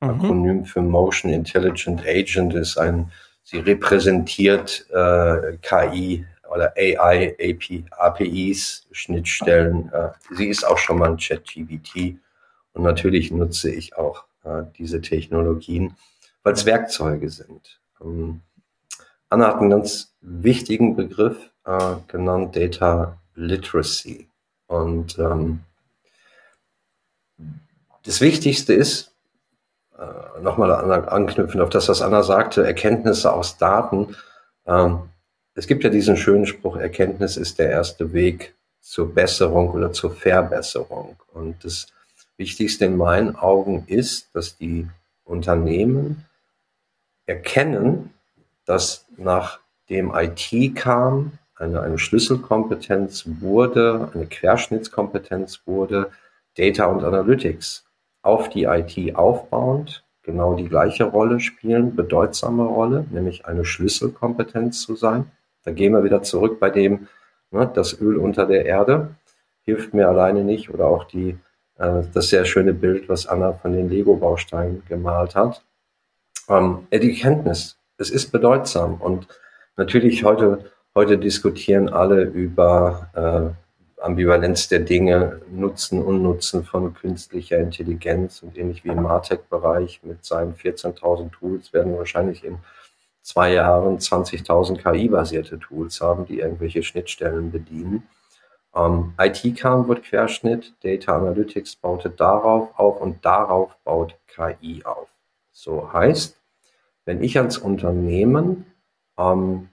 mhm. Akronym für Motion Intelligent Agent, ist ein, sie repräsentiert äh, KI oder AI AP, APIs, Schnittstellen. Äh, sie ist auch schon mal ein ChatGPT und natürlich nutze ich auch äh, diese Technologien, weil es Werkzeuge sind. Ähm, Anna hat einen ganz wichtigen Begriff äh, genannt, Data Literacy. Und ähm, das Wichtigste ist, äh, nochmal anknüpfen auf das, was Anna sagte, Erkenntnisse aus Daten. Ähm, es gibt ja diesen schönen Spruch, Erkenntnis ist der erste Weg zur Besserung oder zur Verbesserung. Und das Wichtigste in meinen Augen ist, dass die Unternehmen erkennen, dass nachdem IT kam, eine, eine Schlüsselkompetenz wurde, eine Querschnittskompetenz wurde, Data und Analytics auf die IT aufbauend genau die gleiche Rolle spielen, bedeutsame Rolle, nämlich eine Schlüsselkompetenz zu sein. Da gehen wir wieder zurück bei dem, ne, das Öl unter der Erde hilft mir alleine nicht oder auch die, äh, das sehr schöne Bild, was Anna von den Lego-Bausteinen gemalt hat. Ähm, die Kenntnis, es ist bedeutsam und natürlich heute Heute diskutieren alle über äh, Ambivalenz der Dinge, Nutzen, Unnutzen von künstlicher Intelligenz und ähnlich wie im Martech-Bereich mit seinen 14.000 Tools werden wahrscheinlich in zwei Jahren 20.000 KI-basierte Tools haben, die irgendwelche Schnittstellen bedienen. Ähm, IT-Kern wird Querschnitt, Data Analytics baute darauf auf und darauf baut KI auf. So heißt, wenn ich als Unternehmen ähm,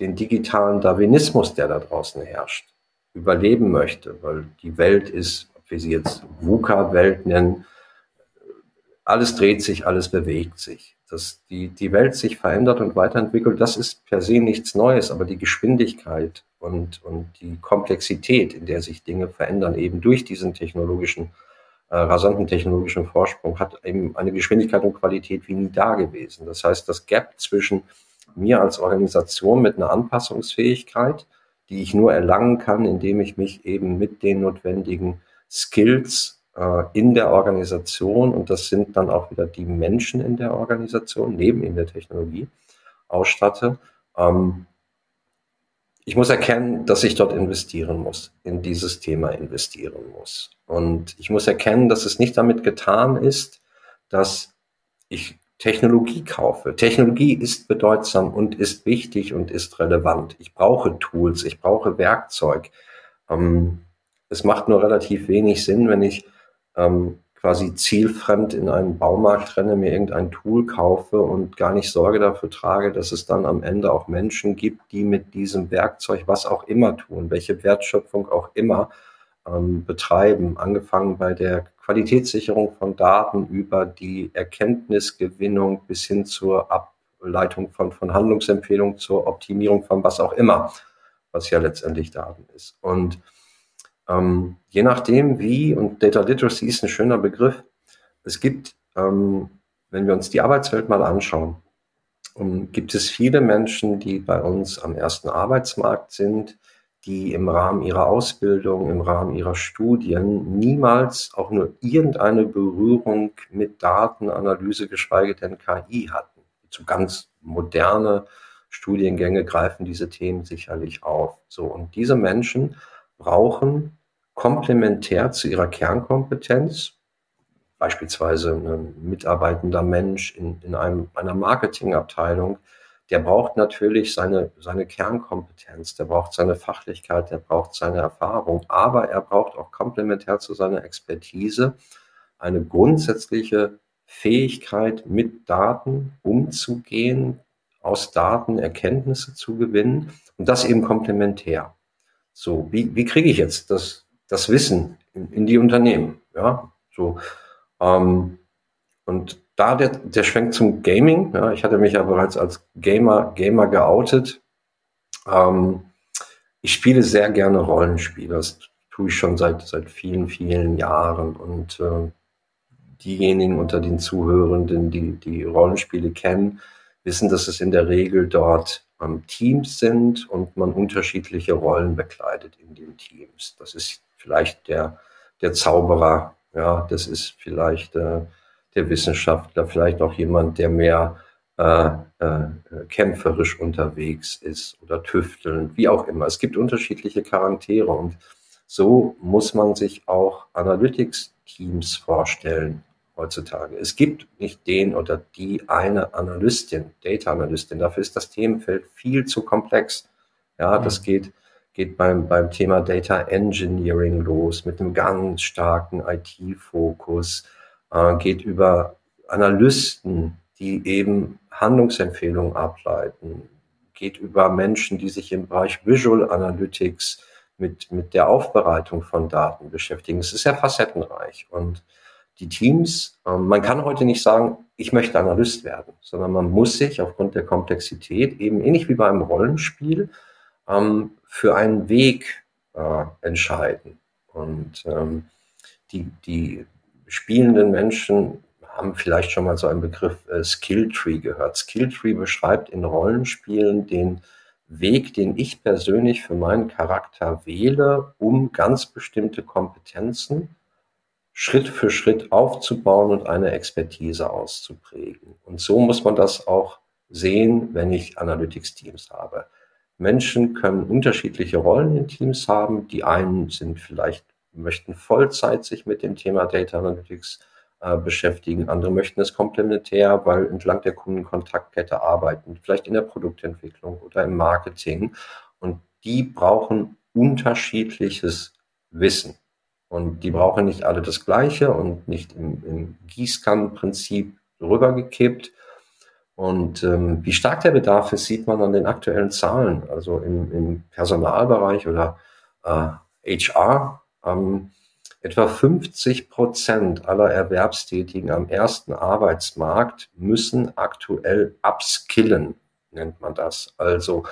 den digitalen Darwinismus, der da draußen herrscht, überleben möchte, weil die Welt ist, wir sie jetzt VUCA-Welt nennen, alles dreht sich, alles bewegt sich. Dass die, die Welt sich verändert und weiterentwickelt, das ist per se nichts Neues, aber die Geschwindigkeit und, und die Komplexität, in der sich Dinge verändern, eben durch diesen technologischen, äh, rasanten technologischen Vorsprung, hat eben eine Geschwindigkeit und Qualität wie nie da gewesen. Das heißt, das Gap zwischen mir als Organisation mit einer Anpassungsfähigkeit, die ich nur erlangen kann, indem ich mich eben mit den notwendigen Skills äh, in der Organisation, und das sind dann auch wieder die Menschen in der Organisation, neben in der Technologie, ausstatte. Ähm, ich muss erkennen, dass ich dort investieren muss, in dieses Thema investieren muss. Und ich muss erkennen, dass es nicht damit getan ist, dass ich Technologie kaufe. Technologie ist bedeutsam und ist wichtig und ist relevant. Ich brauche Tools, ich brauche Werkzeug. Ähm, es macht nur relativ wenig Sinn, wenn ich ähm, quasi zielfremd in einen Baumarkt renne, mir irgendein Tool kaufe und gar nicht Sorge dafür trage, dass es dann am Ende auch Menschen gibt, die mit diesem Werkzeug was auch immer tun, welche Wertschöpfung auch immer ähm, betreiben, angefangen bei der Qualitätssicherung von Daten über die Erkenntnisgewinnung bis hin zur Ableitung von, von Handlungsempfehlungen, zur Optimierung von was auch immer, was ja letztendlich Daten ist. Und ähm, je nachdem, wie, und Data Literacy ist ein schöner Begriff, es gibt, ähm, wenn wir uns die Arbeitswelt mal anschauen, um, ähm, gibt es viele Menschen, die bei uns am ersten Arbeitsmarkt sind, die im Rahmen ihrer Ausbildung, im Rahmen ihrer Studien niemals auch nur irgendeine Berührung mit Datenanalyse, geschweige denn KI hatten. Zu ganz moderne Studiengänge greifen diese Themen sicherlich auf. So. Und diese Menschen brauchen komplementär zu ihrer Kernkompetenz, beispielsweise ein mitarbeitender Mensch in, in einem, einer Marketingabteilung, der braucht natürlich seine, seine Kernkompetenz, der braucht seine Fachlichkeit, der braucht seine Erfahrung, aber er braucht auch komplementär zu seiner Expertise eine grundsätzliche Fähigkeit, mit Daten umzugehen, aus Daten Erkenntnisse zu gewinnen und das eben komplementär. So, wie, wie kriege ich jetzt das, das Wissen in, in die Unternehmen? Ja, so. Ähm, und da der, der Schwenk zum Gaming, ja, ich hatte mich ja bereits als Gamer, Gamer geoutet. Ähm, ich spiele sehr gerne Rollenspiele. Das tue ich schon seit, seit vielen, vielen Jahren. Und äh, diejenigen unter den Zuhörenden, die die Rollenspiele kennen, wissen, dass es in der Regel dort ähm, Teams sind und man unterschiedliche Rollen bekleidet in den Teams. Das ist vielleicht der, der Zauberer, ja, das ist vielleicht äh, der Wissenschaftler, vielleicht auch jemand, der mehr äh, äh, kämpferisch unterwegs ist oder tüftelnd, wie auch immer. Es gibt unterschiedliche Charaktere und so muss man sich auch Analytics-Teams vorstellen heutzutage. Es gibt nicht den oder die eine Analystin, Data Analystin. Dafür ist das Themenfeld viel zu komplex. Ja, das geht, geht beim, beim Thema Data Engineering los mit einem ganz starken IT-Fokus, äh, geht über Analysten, die eben Handlungsempfehlungen ableiten, geht über Menschen, die sich im Bereich Visual Analytics mit, mit der Aufbereitung von Daten beschäftigen. Es ist sehr facettenreich und die Teams, ähm, man kann heute nicht sagen, ich möchte Analyst werden, sondern man muss sich aufgrund der Komplexität eben ähnlich wie beim Rollenspiel ähm, für einen Weg äh, entscheiden. Und ähm, die, die spielenden Menschen haben vielleicht schon mal so einen Begriff äh, Skilltree gehört. Skilltree beschreibt in Rollenspielen den Weg, den ich persönlich für meinen Charakter wähle, um ganz bestimmte Kompetenzen Schritt für Schritt aufzubauen und eine Expertise auszuprägen. Und so muss man das auch sehen, wenn ich Analytics-Teams habe. Menschen können unterschiedliche Rollen in Teams haben. Die einen sind vielleicht, möchten Vollzeit sich mit dem Thema Data Analytics äh, beschäftigen. Andere möchten es komplementär, weil entlang der Kundenkontaktkette arbeiten, vielleicht in der Produktentwicklung oder im Marketing. Und die brauchen unterschiedliches Wissen. Und die brauchen nicht alle das Gleiche und nicht im, im Gießkannenprinzip rübergekippt. Und ähm, wie stark der Bedarf ist, sieht man an den aktuellen Zahlen. Also im, im Personalbereich oder äh, HR. Ähm, etwa 50 Prozent aller Erwerbstätigen am ersten Arbeitsmarkt müssen aktuell upskillen, nennt man das. Also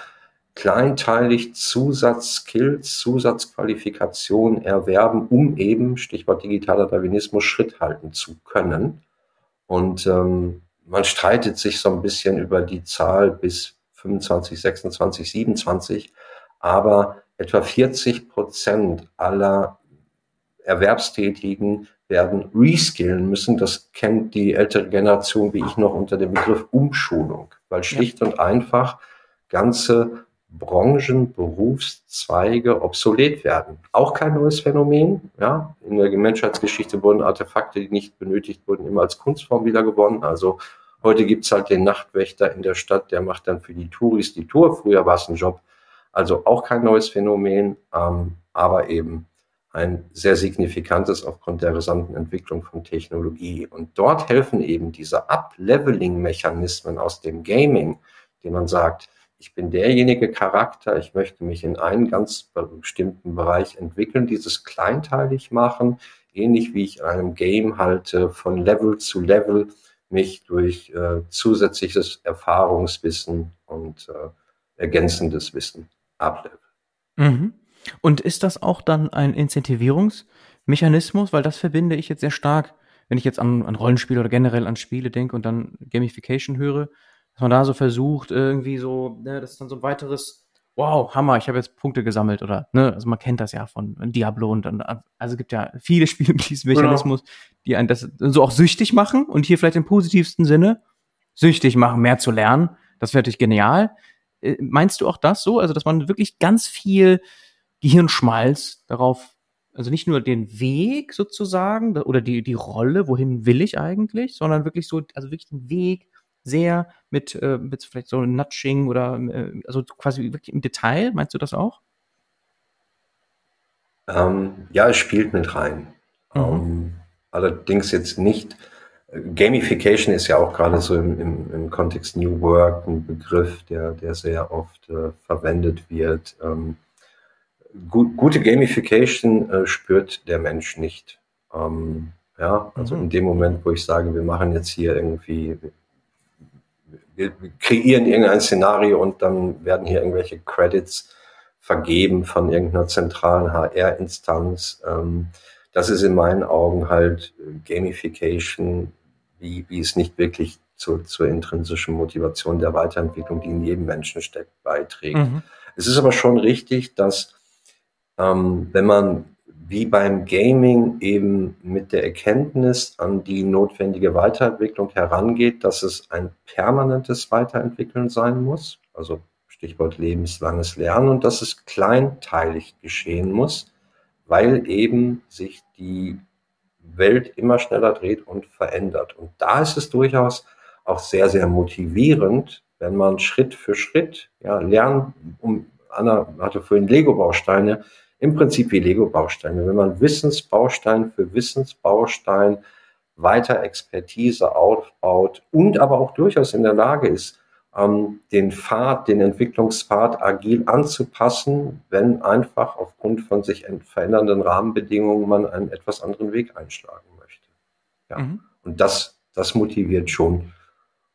kleinteilig Zusatzskills, Zusatzqualifikationen erwerben, um eben, Stichwort digitaler Darwinismus, Schritt halten zu können. Und ähm, man streitet sich so ein bisschen über die Zahl bis 25, 26, 27, aber etwa 40 Prozent aller Erwerbstätigen werden reskillen müssen. Das kennt die ältere Generation wie ich noch unter dem Begriff Umschulung, weil schlicht ja. und einfach ganze Branchen, Berufszweige obsolet werden. Auch kein neues Phänomen. Ja, in der Menschheitsgeschichte wurden Artefakte, die nicht benötigt wurden, immer als Kunstform wieder gewonnen. Also heute gibt's halt den Nachtwächter in der Stadt, der macht dann für die Touris die Tour. Früher war es ein Job. Also auch kein neues Phänomen, ähm, aber eben ein sehr signifikantes aufgrund der gesamten Entwicklung von Technologie. Und dort helfen eben diese Up-Leveling-Mechanismen aus dem Gaming, die man sagt, ich bin derjenige Charakter, ich möchte mich in einen ganz bestimmten Bereich entwickeln, dieses kleinteilig machen, ähnlich wie ich in einem Game halte, von Level zu Level mich durch äh, zusätzliches Erfahrungswissen und äh, ergänzendes Wissen ableveln. Mhm. Und ist das auch dann ein Incentivierungsmechanismus? Weil das verbinde ich jetzt sehr stark, wenn ich jetzt an, an Rollenspiele oder generell an Spiele denke und dann Gamification höre dass man da so versucht, irgendwie so, ne, das ist dann so ein weiteres, wow, Hammer, ich habe jetzt Punkte gesammelt oder, ne, also man kennt das ja von Diablo und dann, also es gibt ja viele Spiele mit diesem genau. Mechanismus, genau. die einen das so auch süchtig machen und hier vielleicht im positivsten Sinne süchtig machen, mehr zu lernen. Das wäre natürlich genial. Äh, meinst du auch das so? Also, dass man wirklich ganz viel Gehirnschmalz darauf, also nicht nur den Weg sozusagen oder die, die Rolle, wohin will ich eigentlich, sondern wirklich so, also wirklich den Weg sehr mit, äh, mit vielleicht so Nudging oder äh, also quasi wirklich im Detail. Meinst du das auch? Ähm, ja, es spielt mit rein. Mhm. Ähm, allerdings jetzt nicht Gamification ist ja auch gerade so im, im, im Kontext New Work ein Begriff, der, der sehr oft äh, verwendet wird. Ähm, gut, gute Gamification äh, spürt der Mensch nicht. Ähm, ja, also mhm. in dem Moment, wo ich sage, wir machen jetzt hier irgendwie, wir, wir kreieren irgendein Szenario und dann werden hier irgendwelche Credits vergeben von irgendeiner zentralen HR-Instanz. Ähm, das ist in meinen Augen halt Gamification, wie, wie es nicht wirklich zur, zur intrinsischen Motivation der Weiterentwicklung, die in jedem Menschen steckt, beiträgt. Mhm. Es ist aber schon richtig, dass ähm, wenn man wie beim Gaming eben mit der Erkenntnis an die notwendige Weiterentwicklung herangeht, dass es ein permanentes Weiterentwickeln sein muss, also Stichwort lebenslanges Lernen, und dass es kleinteilig geschehen muss, weil eben sich die Welt immer schneller dreht und verändert. Und da ist es durchaus auch sehr, sehr motivierend, wenn man Schritt für Schritt ja, lernen, um, Anna hatte vorhin Lego-Bausteine, im Prinzip wie Lego-Bausteine. Wenn man Wissensbaustein für Wissensbaustein weiter Expertise aufbaut und aber auch durchaus in der Lage ist, ähm, den Pfad, den Entwicklungspfad agil anzupassen, wenn einfach aufgrund von sich verändernden Rahmenbedingungen man einen etwas anderen Weg einschlagen möchte. Ja. Mhm. Und das, das motiviert schon.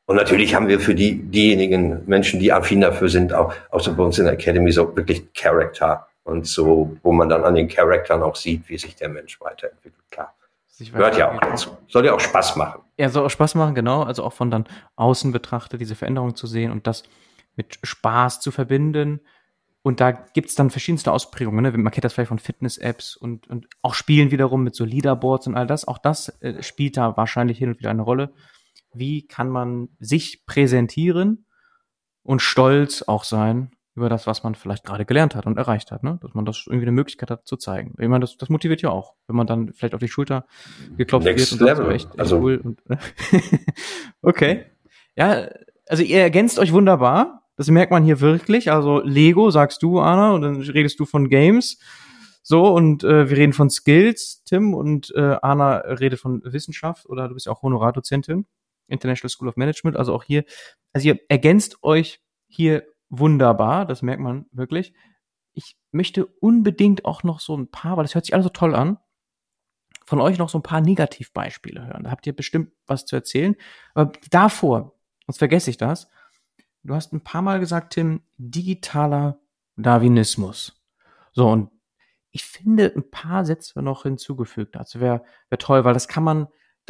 Und natürlich haben wir für die, diejenigen Menschen, die affin dafür sind, auch, auch so bei uns in der Academy so wirklich Character und so, wo man dann an den Charaktern auch sieht, wie sich der Mensch weiterentwickelt. Klar. Gehört ja auch dazu. Soll ja auch Spaß machen. Ja, soll auch Spaß machen, genau. Also auch von dann außen betrachtet, diese Veränderung zu sehen und das mit Spaß zu verbinden. Und da gibt's dann verschiedenste Ausprägungen. Ne? Man kennt das vielleicht von Fitness-Apps und, und auch Spielen wiederum mit so Leaderboards und all das. Auch das äh, spielt da wahrscheinlich hin und wieder eine Rolle. Wie kann man sich präsentieren und stolz auch sein über das, was man vielleicht gerade gelernt hat und erreicht hat, ne? Dass man das irgendwie eine Möglichkeit hat zu zeigen. Ich meine, das, das motiviert ja auch, wenn man dann vielleicht auf die Schulter geklopft Next wird und Level. so echt, echt also. cool. Und, okay. Ja, also ihr ergänzt euch wunderbar. Das merkt man hier wirklich. Also Lego sagst du, Anna, und dann redest du von Games. So, und äh, wir reden von Skills, Tim, und äh, Anna redet von Wissenschaft oder du bist ja auch Honorardozentin, International School of Management. Also auch hier, also ihr ergänzt euch hier wunderbar, das merkt man wirklich. Ich möchte unbedingt auch noch so ein paar, weil das hört sich alles so toll an, von euch noch so ein paar Negativbeispiele hören. Da habt ihr bestimmt was zu erzählen. Aber davor, sonst vergesse ich das, du hast ein paar Mal gesagt, Tim, digitaler Darwinismus. So, und ich finde ein paar Sätze noch hinzugefügt dazu wäre wär toll, weil das kann man,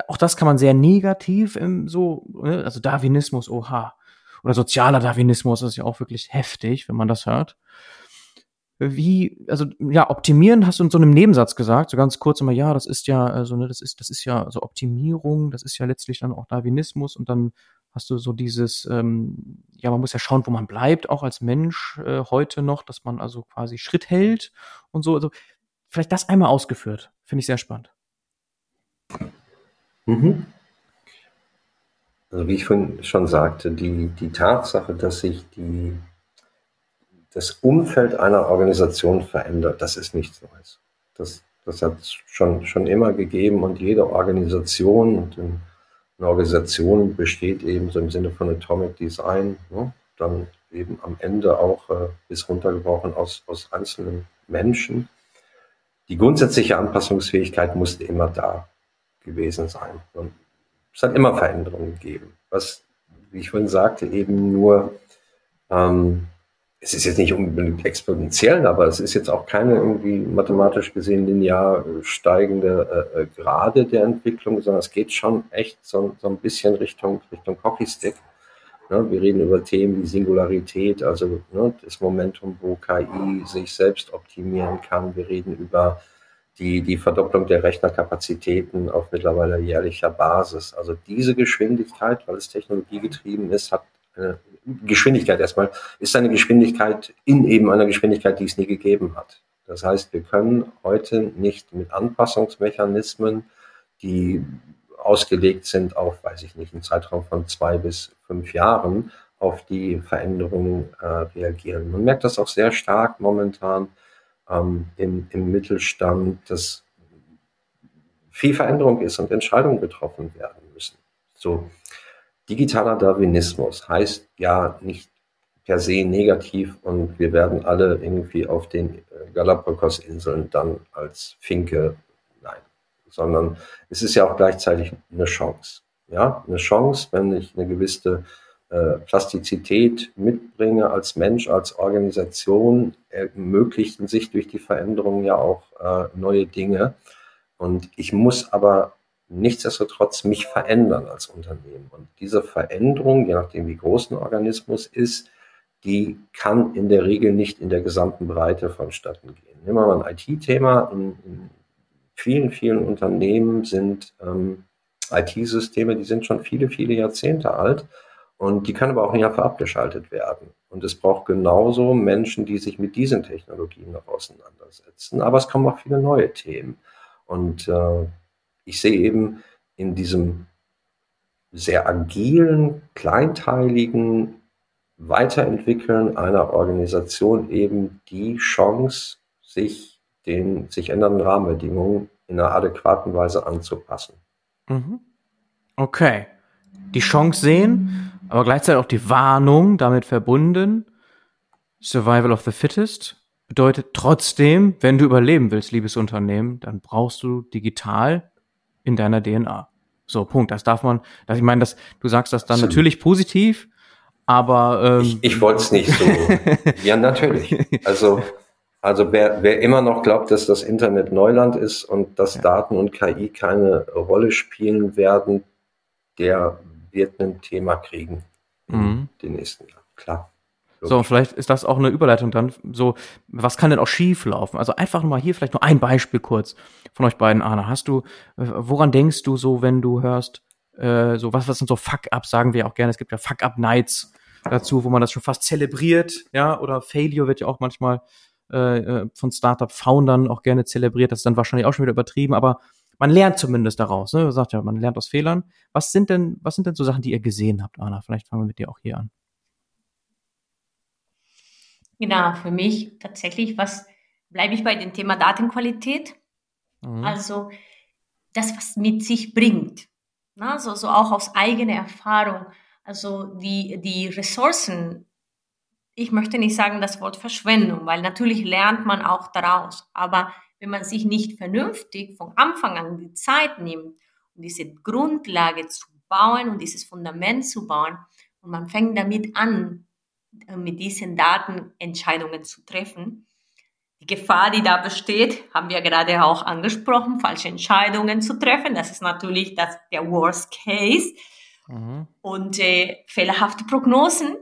auch das kann man sehr negativ im so, ne, also Darwinismus, oha, oder sozialer Darwinismus ist ja auch wirklich heftig, wenn man das hört. Wie, also ja, optimieren hast du in so einem Nebensatz gesagt, so ganz kurz immer, ja, das ist ja, also, ne, das ist, das ist ja so Optimierung, das ist ja letztlich dann auch Darwinismus und dann hast du so dieses, ähm, ja, man muss ja schauen, wo man bleibt, auch als Mensch äh, heute noch, dass man also quasi Schritt hält und so. Also vielleicht das einmal ausgeführt, finde ich sehr spannend. Mhm. Also wie ich vorhin schon sagte, die, die Tatsache, dass sich die, das Umfeld einer Organisation verändert, das ist nichts Neues. Das, das hat es schon, schon immer gegeben und jede Organisation und eine Organisation besteht eben so im Sinne von Atomic Design, ne, dann eben am Ende auch äh, bis runtergebrochen aus, aus einzelnen Menschen. Die grundsätzliche Anpassungsfähigkeit musste immer da gewesen sein. Und es hat immer Veränderungen gegeben. Was, wie ich vorhin sagte, eben nur, ähm, es ist jetzt nicht unbedingt exponentiell, aber es ist jetzt auch keine irgendwie mathematisch gesehen linear steigende äh, äh Grade der Entwicklung, sondern es geht schon echt so, so ein bisschen Richtung, Richtung Hockeystick. Ne? Wir reden über Themen wie Singularität, also ne, das Momentum, wo KI sich selbst optimieren kann. Wir reden über die, die Verdopplung der Rechnerkapazitäten auf mittlerweile jährlicher Basis. Also diese Geschwindigkeit, weil es technologiegetrieben ist, hat eine Geschwindigkeit erstmal, ist eine Geschwindigkeit in eben einer Geschwindigkeit, die es nie gegeben hat. Das heißt, wir können heute nicht mit Anpassungsmechanismen, die ausgelegt sind auf, weiß ich nicht, einen Zeitraum von zwei bis fünf Jahren, auf die Veränderungen äh, reagieren. Man merkt das auch sehr stark momentan ähm, im, im Mittelstand, dass viel Veränderung ist und Entscheidungen getroffen werden müssen. So, digitaler Darwinismus heißt ja nicht per se negativ und wir werden alle irgendwie auf den äh, Galapagos-Inseln dann als Finke, nein, sondern es ist ja auch gleichzeitig eine Chance. Ja, eine Chance, wenn ich eine gewisse äh, Plastizität mitbringe als Mensch, als Organisation, ermöglichten sich durch die Veränderungen ja auch äh, neue Dinge. Und ich muss aber nichtsdestotrotz mich verändern als Unternehmen. Und diese Veränderung, je nachdem wie groß ein Organismus ist, die kann in der Regel nicht in der gesamten Breite vonstatten gehen. Nehmen wir mal ein IT-Thema. In, in, vielen, vielen Unternehmen sind ähm, IT-Systeme, die sind schon viele, viele Jahrzehnte alt und die kann aber auch nicht einfach abgeschaltet werden. Und es braucht genauso Menschen, die sich mit diesen Technologien noch auseinandersetzen. Aber es kommen auch viele neue Themen. Und äh, ich sehe eben in diesem sehr agilen, kleinteiligen Weiterentwickeln einer Organisation eben die Chance, sich den sich ändernden Rahmenbedingungen in einer adäquaten Weise anzupassen. Mhm. Okay. Die Chance sehen, aber gleichzeitig auch die Warnung damit verbunden. Survival of the Fittest bedeutet trotzdem, wenn du überleben willst, liebes Unternehmen, dann brauchst du digital in deiner DNA. So, Punkt. Das darf man, dass ich meine, dass du sagst das dann Absolut. natürlich positiv, aber ähm, ich, ich wollte es nicht so. ja, natürlich. Also also wer, wer immer noch glaubt, dass das Internet Neuland ist und dass ja. Daten und KI keine Rolle spielen werden, der wird ein Thema kriegen mhm. in den nächsten Jahren. Klar. So, vielleicht ist das auch eine Überleitung dann. So, was kann denn auch schief laufen? Also einfach nur mal hier vielleicht nur ein Beispiel kurz von euch beiden, Anna. Hast du, äh, woran denkst du so, wenn du hörst, äh, so was, was sind so Fuck-Ups, sagen wir auch gerne. Es gibt ja Fuck-Up-Nights dazu, wo man das schon fast zelebriert, ja, oder Failure wird ja auch manchmal äh, äh von Startup-Foundern auch gerne zelebriert. Das ist dann wahrscheinlich auch schon wieder übertrieben, aber man lernt zumindest daraus. Ne? Du sagst ja, man lernt aus Fehlern. Was sind denn, was sind denn so Sachen, die ihr gesehen habt, Anna? Vielleicht fangen wir mit dir auch hier an. Genau, für mich tatsächlich, was bleibe ich bei dem Thema Datenqualität. Mhm. Also das, was mit sich bringt. Na, so, so auch aus eigener Erfahrung. Also die, die Ressourcen, ich möchte nicht sagen das Wort Verschwendung, weil natürlich lernt man auch daraus. Aber wenn man sich nicht vernünftig von Anfang an die Zeit nimmt, um diese Grundlage zu bauen und dieses Fundament zu bauen, und man fängt damit an, äh, mit diesen Daten Entscheidungen zu treffen. Die Gefahr, die da besteht, haben wir gerade auch angesprochen, falsche Entscheidungen zu treffen. Das ist natürlich das, der Worst Case. Mhm. Und äh, fehlerhafte Prognosen.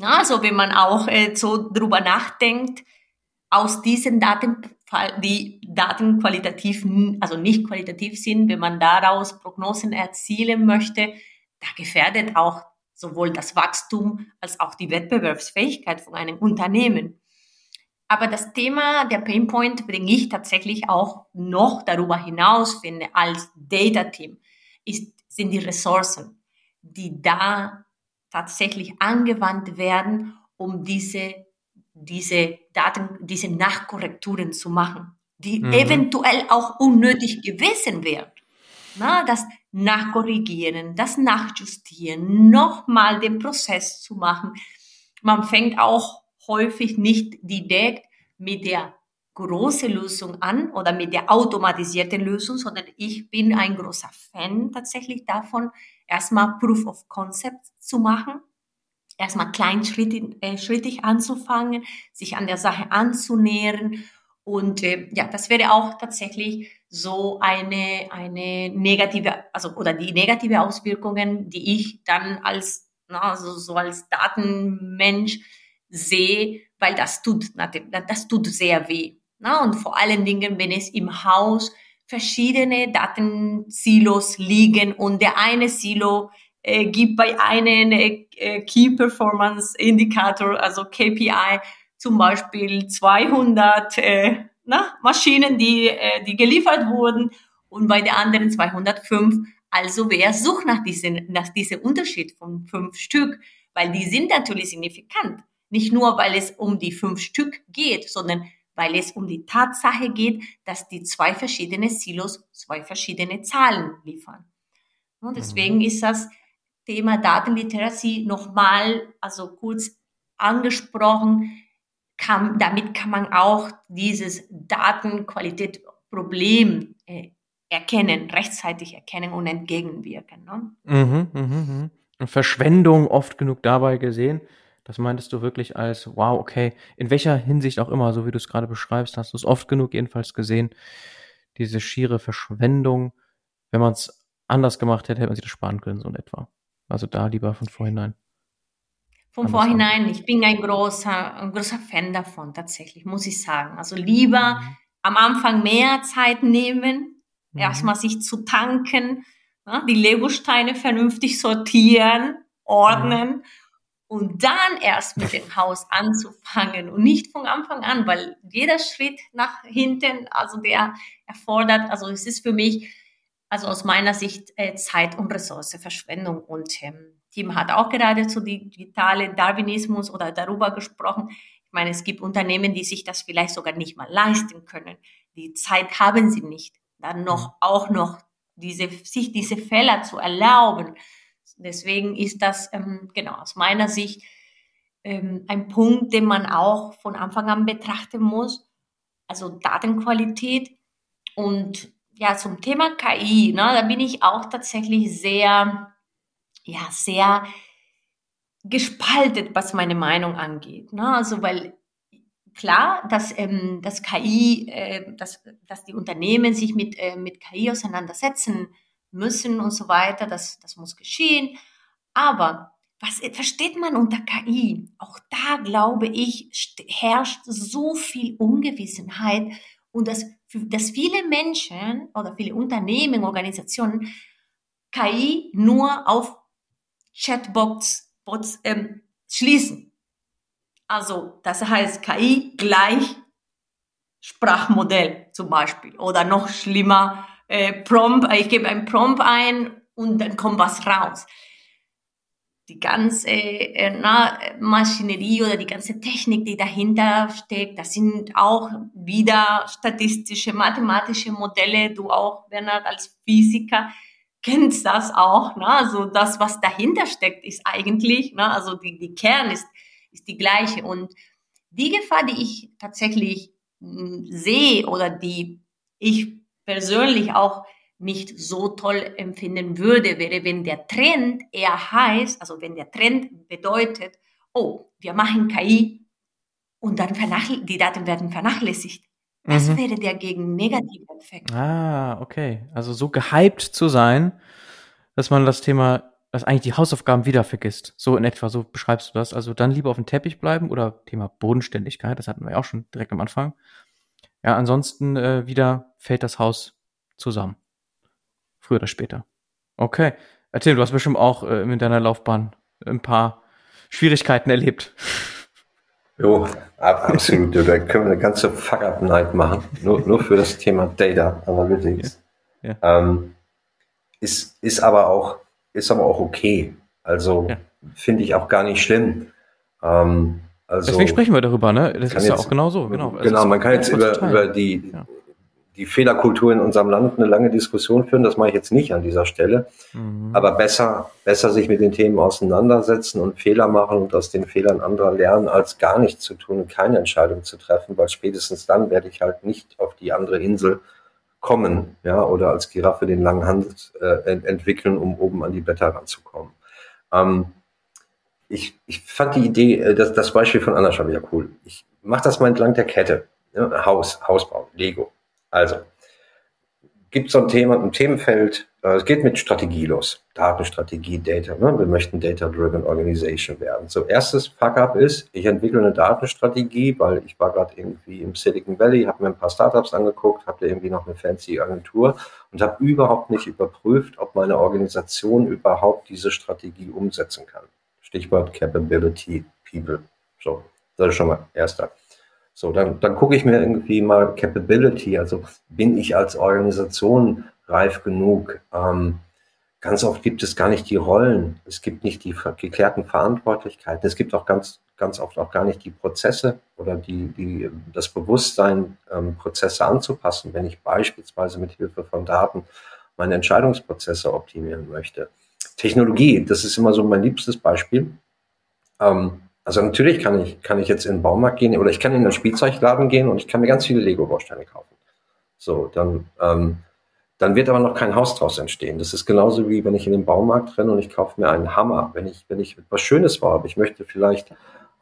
Also wenn man auch äh, so drüber nachdenkt, aus diesen Daten, die Daten qualitativ, also nicht qualitativ sind, wenn man daraus Prognosen erzielen möchte, da gefährdet auch sowohl das Wachstum als auch die Wettbewerbsfähigkeit von einem Unternehmen. Aber das Thema der Painpoint bringe ich tatsächlich auch noch darüber hinaus, finde, als Data Team, ist, sind die Ressourcen, die da tatsächlich angewandt werden, um diese, diese Daten, diese Nachkorrekturen zu machen, die mhm. eventuell auch unnötig gewesen wären. Na, das Nachkorrigieren, das Nachjustieren, nochmal den Prozess zu machen. Man fängt auch häufig nicht direkt mit der großen Lösung an oder mit der automatisierten Lösung, sondern ich bin ein großer Fan tatsächlich davon, erstmal Proof of Concept zu machen, erstmal kleinschrittig äh, schrittig anzufangen, sich an der Sache anzunähern und äh, ja, das wäre auch tatsächlich so eine, eine negative, also oder die negative Auswirkungen, die ich dann als, na, also so als Datenmensch sehe, weil das tut, das tut sehr weh. Na, und vor allen Dingen, wenn es im Haus verschiedene Datensilos liegen und der eine Silo äh, gibt bei einem äh, Key Performance Indicator, also KPI, zum Beispiel 200 äh, na, Maschinen, die, äh, die geliefert wurden und bei der anderen 205. Also wer sucht nach diesem, nach diesem Unterschied von fünf Stück? Weil die sind natürlich signifikant. Nicht nur, weil es um die fünf Stück geht, sondern weil es um die Tatsache geht, dass die zwei verschiedene Silos zwei verschiedene Zahlen liefern. Und deswegen mhm. ist das Thema Datenliteracy nochmal, also kurz angesprochen, kann, damit kann man auch dieses Datenqualitätsproblem äh, erkennen, rechtzeitig erkennen und entgegenwirken. Ne? Mhm, mh, mh. Verschwendung oft genug dabei gesehen. Das meintest du wirklich als, wow, okay, in welcher Hinsicht auch immer, so wie du es gerade beschreibst, hast du es oft genug jedenfalls gesehen, diese schiere Verschwendung. Wenn man es anders gemacht hätte, hätte man sich das sparen können, so in etwa. Also da lieber von vorhinein. Von vorhinein, ich bin ein großer, ein großer Fan davon, tatsächlich, muss ich sagen. Also lieber mhm. am Anfang mehr Zeit nehmen, mhm. erstmal sich zu tanken, ne, die Lego-Steine vernünftig sortieren, ordnen mhm. und dann erst mit dem Haus anzufangen und nicht von Anfang an, weil jeder Schritt nach hinten, also der erfordert, also es ist für mich, also aus meiner Sicht äh, Zeit und Ressourceverschwendung und ähm, Tim hat auch gerade zu digitalen Darwinismus oder darüber gesprochen. Ich meine, es gibt Unternehmen, die sich das vielleicht sogar nicht mal leisten können. Die Zeit haben sie nicht, dann noch mhm. auch noch diese, sich diese Fehler zu erlauben. Deswegen ist das ähm, genau aus meiner Sicht ähm, ein Punkt, den man auch von Anfang an betrachten muss. Also Datenqualität und ja zum Thema KI. Ne, da bin ich auch tatsächlich sehr ja, sehr gespalten, was meine Meinung angeht. Ne? Also, weil klar, dass ähm, das KI, äh, dass, dass die Unternehmen sich mit, äh, mit KI auseinandersetzen müssen und so weiter, das, das muss geschehen. Aber was versteht man unter KI? Auch da, glaube ich, herrscht so viel Ungewissenheit und dass, dass viele Menschen oder viele Unternehmen, Organisationen KI nur auf Chatbots Bots, ähm, schließen. Also das heißt KI gleich Sprachmodell zum Beispiel oder noch schlimmer äh, Prompt. Ich gebe ein Prompt ein und dann kommt was raus. Die ganze äh, na, Maschinerie oder die ganze Technik, die dahinter steckt, das sind auch wieder statistische, mathematische Modelle. Du auch, Bernhard, als Physiker kennst das auch. Ne? Also das, was dahinter steckt, ist eigentlich, ne? also die, die Kern ist, ist die gleiche. Und die Gefahr, die ich tatsächlich hm, sehe oder die ich persönlich auch nicht so toll empfinden würde, wäre, wenn der Trend eher heißt, also wenn der Trend bedeutet, oh, wir machen KI und dann die Daten werden vernachlässigt. Das mhm. wäre der gegen Negativeffekt. Ah, okay. Also so gehypt zu sein, dass man das Thema, dass eigentlich die Hausaufgaben wieder vergisst. So in etwa, so beschreibst du das. Also dann lieber auf dem Teppich bleiben oder Thema Bodenständigkeit, das hatten wir ja auch schon direkt am Anfang. Ja, ansonsten äh, wieder fällt das Haus zusammen. Früher oder später. Okay. Erzähl, du hast bestimmt auch äh, in deiner Laufbahn ein paar Schwierigkeiten erlebt. Jo, absolut. Da können wir eine ganze Fuck-Up-Night machen. Nur, nur für das Thema Data Analytics. Ja. Ja. Ähm, ist, ist aber auch, ist aber auch okay. Also ja. finde ich auch gar nicht schlimm. Ähm, also, Deswegen sprechen wir darüber, ne? Das ist ja auch genau so. Genau, genau man kann jetzt über, über die, die Fehlerkultur in unserem Land eine lange Diskussion führen. Das mache ich jetzt nicht an dieser Stelle. Mhm. Aber besser, besser sich mit den Themen auseinandersetzen und Fehler machen und aus den Fehlern anderer lernen, als gar nichts zu tun und keine Entscheidung zu treffen, weil spätestens dann werde ich halt nicht auf die andere Insel kommen, ja, oder als Giraffe den langen Hand äh, entwickeln, um oben an die Blätter ranzukommen. Ähm, ich, ich fand die Idee, äh, das, das Beispiel von Anna schon wieder cool. Ich mache das mal entlang der Kette. Ja, Haus, Hausbau, Lego. Also, gibt so ein Thema, ein Themenfeld, äh, es geht mit Strategie los. Datenstrategie, Data. Ne? Wir möchten Data-Driven Organization werden. So, erstes Fuck-up ist, ich entwickle eine Datenstrategie, weil ich war gerade irgendwie im Silicon Valley, habe mir ein paar Startups angeguckt, habe da irgendwie noch eine fancy Agentur und habe überhaupt nicht überprüft, ob meine Organisation überhaupt diese Strategie umsetzen kann. Stichwort Capability People. So, das ist schon mal erster. So, dann, dann gucke ich mir irgendwie mal Capability, also bin ich als Organisation reif genug? Ähm, ganz oft gibt es gar nicht die Rollen, es gibt nicht die geklärten Verantwortlichkeiten, es gibt auch ganz ganz oft auch gar nicht die Prozesse oder die, die, das Bewusstsein, ähm, Prozesse anzupassen, wenn ich beispielsweise mit Hilfe von Daten meine Entscheidungsprozesse optimieren möchte. Technologie, das ist immer so mein liebstes Beispiel. Ähm, also natürlich kann ich, kann ich jetzt in den Baumarkt gehen oder ich kann in den Spielzeugladen gehen und ich kann mir ganz viele Lego-Bausteine kaufen. So, dann, ähm, dann wird aber noch kein Haus draus entstehen. Das ist genauso wie wenn ich in den Baumarkt renne und ich kaufe mir einen Hammer. Wenn ich, wenn ich etwas Schönes vorhabe, ich möchte vielleicht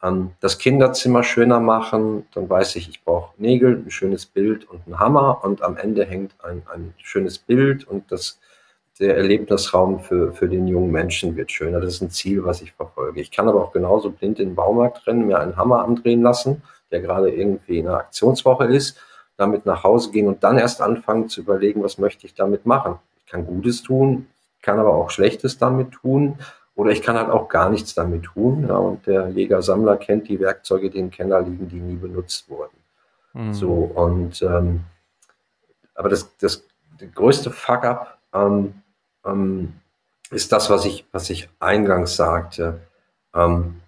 ähm, das Kinderzimmer schöner machen, dann weiß ich, ich brauche Nägel, ein schönes Bild und einen Hammer und am Ende hängt ein, ein schönes Bild und das, der Erlebnisraum für, für den jungen Menschen wird schöner. Das ist ein Ziel, was ich verfolge. Ich kann aber auch genauso blind in den Baumarkt rennen, mir einen Hammer andrehen lassen, der gerade irgendwie in einer Aktionswoche ist, damit nach Hause gehen und dann erst anfangen zu überlegen, was möchte ich damit machen. Ich kann Gutes tun, kann aber auch Schlechtes damit tun oder ich kann halt auch gar nichts damit tun. Ja, und der Jäger-Sammler kennt die Werkzeuge, die im Keller liegen, die nie benutzt wurden. Mhm. So, und ähm, aber das, das der größte Fuck-up ähm, ähm, ist das, was ich, was ich eingangs sagte. Ähm,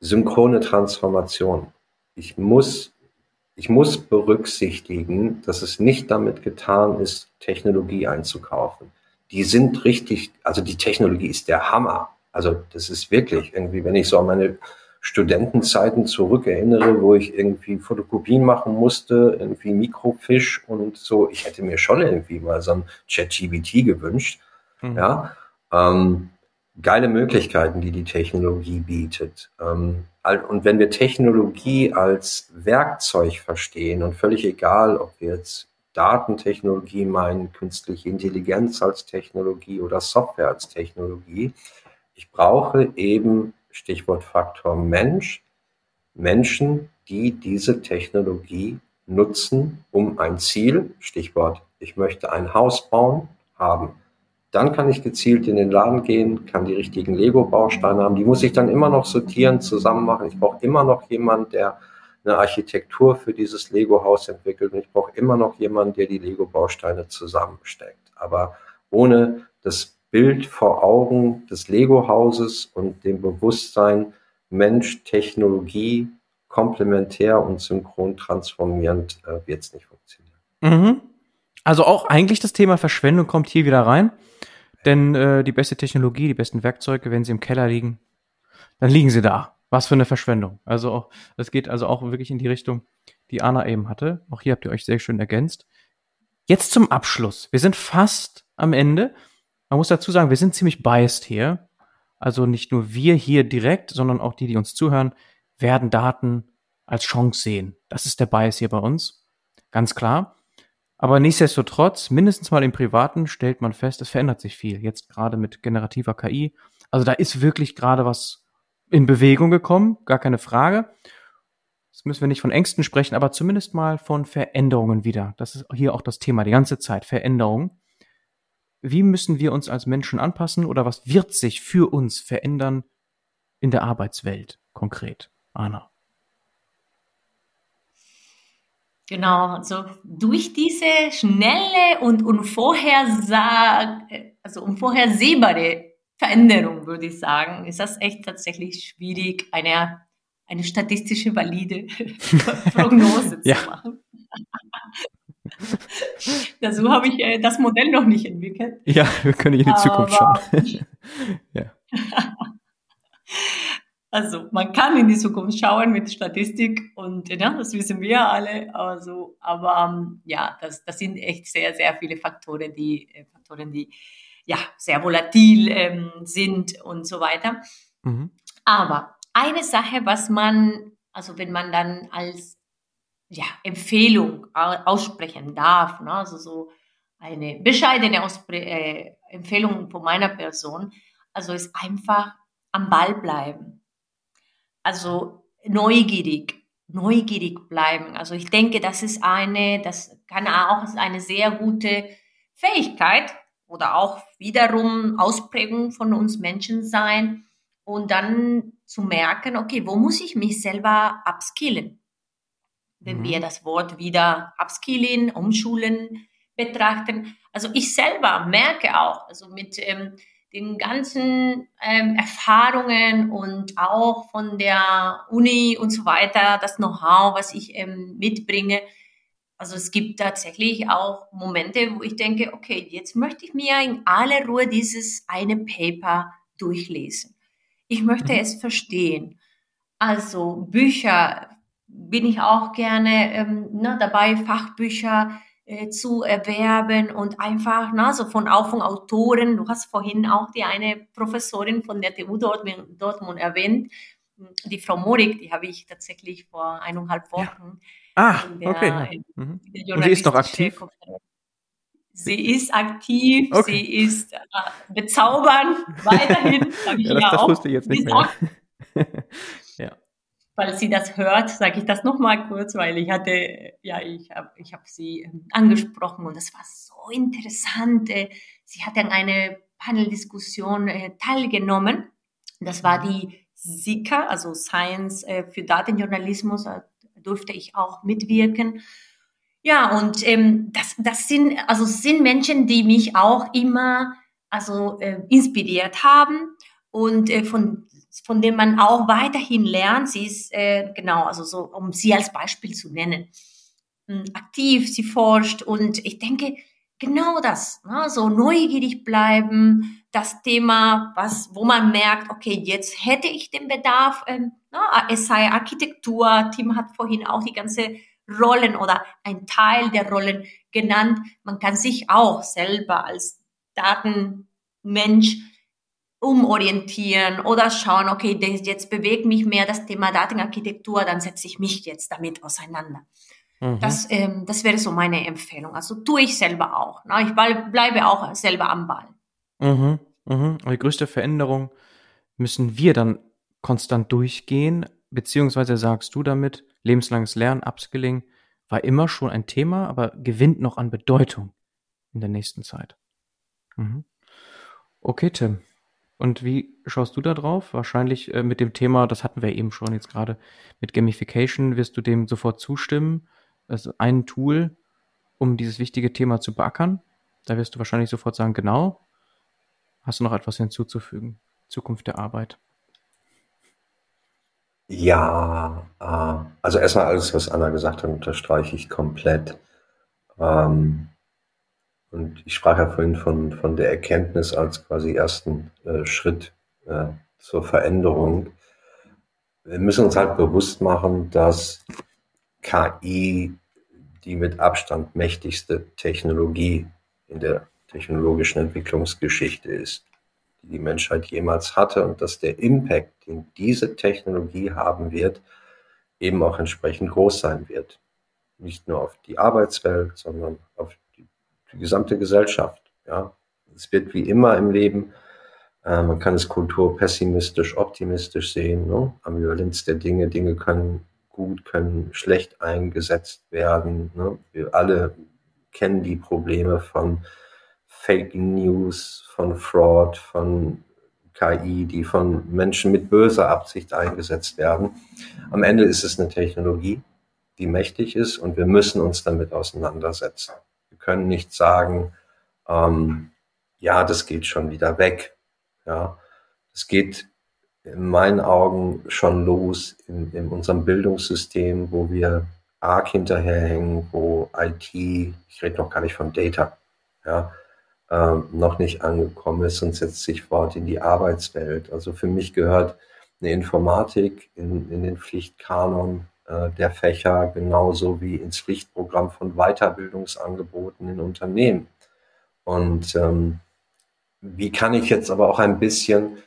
synchrone Transformation. Ich muss, ich muss berücksichtigen, dass es nicht damit getan ist, Technologie einzukaufen. Die sind richtig, also die Technologie ist der Hammer. Also das ist wirklich irgendwie, wenn ich so an meine Studentenzeiten zurückerinnere, wo ich irgendwie Fotokopien machen musste, irgendwie Mikrofisch und so, ich hätte mir schon irgendwie mal so ein ChatGBT gewünscht. Mhm. Ja, ähm, geile Möglichkeiten, die die Technologie bietet. Ähm, und wenn wir Technologie als Werkzeug verstehen und völlig egal, ob wir jetzt Datentechnologie meinen, künstliche Intelligenz als Technologie oder Software als Technologie, ich brauche eben, Stichwort Faktor Mensch, Menschen, die diese Technologie nutzen, um ein Ziel, Stichwort, ich möchte ein Haus bauen, haben. Dann kann ich gezielt in den Laden gehen, kann die richtigen Lego-Bausteine haben. Die muss ich dann immer noch sortieren, zusammen machen. Ich brauche immer noch jemanden, der eine Architektur für dieses Lego-Haus entwickelt. Und ich brauche immer noch jemanden, der die Lego-Bausteine zusammensteckt. Aber ohne das Bild vor Augen des Lego-Hauses und dem Bewusstsein Mensch, Technologie, komplementär und synchron transformierend äh, wird es nicht funktionieren. Mhm. Also auch eigentlich das Thema Verschwendung kommt hier wieder rein. Denn äh, die beste Technologie, die besten Werkzeuge, wenn sie im Keller liegen, dann liegen sie da. Was für eine Verschwendung. Also auch, das geht also auch wirklich in die Richtung, die Anna eben hatte. Auch hier habt ihr euch sehr schön ergänzt. Jetzt zum Abschluss. Wir sind fast am Ende. Man muss dazu sagen, wir sind ziemlich biased hier. Also nicht nur wir hier direkt, sondern auch die, die uns zuhören, werden Daten als Chance sehen. Das ist der Bias hier bei uns. Ganz klar. Aber nichtsdestotrotz, mindestens mal im Privaten stellt man fest, es verändert sich viel. Jetzt gerade mit generativer KI. Also da ist wirklich gerade was in Bewegung gekommen, gar keine Frage. Jetzt müssen wir nicht von Ängsten sprechen, aber zumindest mal von Veränderungen wieder. Das ist hier auch das Thema die ganze Zeit, Veränderungen wie müssen wir uns als Menschen anpassen oder was wird sich für uns verändern in der Arbeitswelt konkret? Anna. Genau, also durch diese schnelle und unvorhersag also unvorhersehbare Veränderung, würde ich sagen, ist das echt tatsächlich schwierig, eine, eine statistische valide Prognose zu machen. Dazu habe ich äh, das Modell noch nicht entwickelt. Ja, wir können in die Zukunft schauen. ja. Also man kann in die Zukunft schauen mit Statistik und ja, das wissen wir alle. Also, aber ähm, ja, das, das sind echt sehr, sehr viele Faktoren, die äh, Faktoren, die ja sehr volatil ähm, sind und so weiter. Mhm. Aber eine Sache, was man, also wenn man dann als ja, Empfehlung aussprechen darf. Ne? Also so eine bescheidene Auspre äh, Empfehlung von meiner Person. Also ist einfach am Ball bleiben. Also neugierig, neugierig bleiben. Also ich denke, das ist eine, das kann auch eine sehr gute Fähigkeit oder auch wiederum Ausprägung von uns Menschen sein und dann zu merken, okay, wo muss ich mich selber upskillen? wenn mhm. wir das Wort wieder upskillen, umschulen betrachten. Also ich selber merke auch, also mit ähm, den ganzen ähm, Erfahrungen und auch von der Uni und so weiter, das Know-how, was ich ähm, mitbringe. Also es gibt tatsächlich auch Momente, wo ich denke, okay, jetzt möchte ich mir in aller Ruhe dieses eine Paper durchlesen. Ich möchte mhm. es verstehen. Also Bücher bin ich auch gerne ähm, ne, dabei, Fachbücher äh, zu erwerben und einfach, na, so von auch von Autoren. Du hast vorhin auch die eine Professorin von der TU Dortmund, Dortmund erwähnt, die Frau Morik, die habe ich tatsächlich vor eineinhalb Wochen. Ja. Ah, der, okay. Mhm. Und sie ist noch aktiv? Sie ist aktiv, okay. sie ist äh, bezaubernd, weiterhin. ja, das, das wusste ich jetzt nicht mehr. falls sie das hört, sage ich das nochmal kurz, weil ich hatte, ja, ich habe ich hab sie ähm, angesprochen und das war so interessant. Äh, sie hat an einer Paneldiskussion äh, teilgenommen. Das war die SICA, also Science äh, für Datenjournalismus, da durfte ich auch mitwirken. Ja, und ähm, das, das sind, also sind Menschen, die mich auch immer also äh, inspiriert haben und äh, von von dem man auch weiterhin lernt. Sie ist, äh, genau, also so, um sie als Beispiel zu nennen, hm, aktiv, sie forscht und ich denke, genau das, ne, so neugierig bleiben, das Thema, was, wo man merkt, okay, jetzt hätte ich den Bedarf, ähm, ne, es sei Architektur, Tim hat vorhin auch die ganze Rollen oder ein Teil der Rollen genannt. Man kann sich auch selber als Datenmensch umorientieren oder schauen, okay, das jetzt bewegt mich mehr das Thema Datenarchitektur, dann setze ich mich jetzt damit auseinander. Mhm. Das, ähm, das wäre so meine Empfehlung. Also tue ich selber auch. Ne? Ich bleibe auch selber am Ball. Mhm. Mhm. die größte Veränderung müssen wir dann konstant durchgehen, beziehungsweise sagst du damit, lebenslanges Lernen, Upskilling war immer schon ein Thema, aber gewinnt noch an Bedeutung in der nächsten Zeit. Mhm. Okay, Tim. Und wie schaust du da drauf? Wahrscheinlich äh, mit dem Thema, das hatten wir eben schon jetzt gerade, mit Gamification wirst du dem sofort zustimmen. Also ein Tool, um dieses wichtige Thema zu beackern. Da wirst du wahrscheinlich sofort sagen, genau. Hast du noch etwas hinzuzufügen? Zukunft der Arbeit. Ja, äh, also erstmal alles, was Anna gesagt hat, unterstreiche ich komplett. Ähm, und ich sprach ja vorhin von, von der Erkenntnis als quasi ersten äh, Schritt äh, zur Veränderung. Wir müssen uns halt bewusst machen, dass KI die mit Abstand mächtigste Technologie in der technologischen Entwicklungsgeschichte ist, die die Menschheit jemals hatte und dass der Impact, den diese Technologie haben wird, eben auch entsprechend groß sein wird. Nicht nur auf die Arbeitswelt, sondern auf die gesamte Gesellschaft. Ja, es wird wie immer im Leben, äh, man kann es kulturpessimistisch, optimistisch sehen, ne? Ambivalenz der Dinge. Dinge können gut, können schlecht eingesetzt werden. Ne? Wir alle kennen die Probleme von Fake News, von Fraud, von KI, die von Menschen mit böser Absicht eingesetzt werden. Am Ende ist es eine Technologie, die mächtig ist und wir müssen uns damit auseinandersetzen können nicht sagen, ähm, ja, das geht schon wieder weg. Ja, es geht in meinen Augen schon los in, in unserem Bildungssystem, wo wir arg hinterherhängen, wo IT, ich rede noch gar nicht von Data, ja, äh, noch nicht angekommen ist und setzt sich fort in die Arbeitswelt. Also für mich gehört eine Informatik in, in den Pflichtkanon der Fächer genauso wie ins Pflichtprogramm von Weiterbildungsangeboten in Unternehmen. Und ähm, wie kann ich jetzt aber auch ein bisschen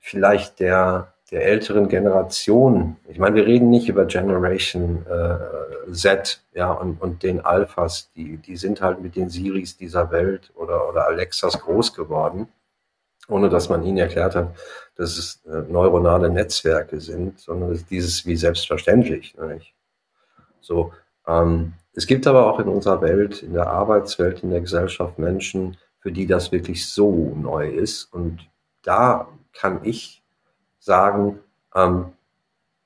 vielleicht der, der älteren Generation, ich meine, wir reden nicht über Generation äh, Z ja, und, und den Alphas, die, die sind halt mit den Siris dieser Welt oder, oder Alexas groß geworden ohne dass man ihnen erklärt hat, dass es äh, neuronale Netzwerke sind, sondern dieses wie selbstverständlich. Nicht? So, ähm, es gibt aber auch in unserer Welt, in der Arbeitswelt, in der Gesellschaft Menschen, für die das wirklich so neu ist. Und da kann ich sagen, ähm,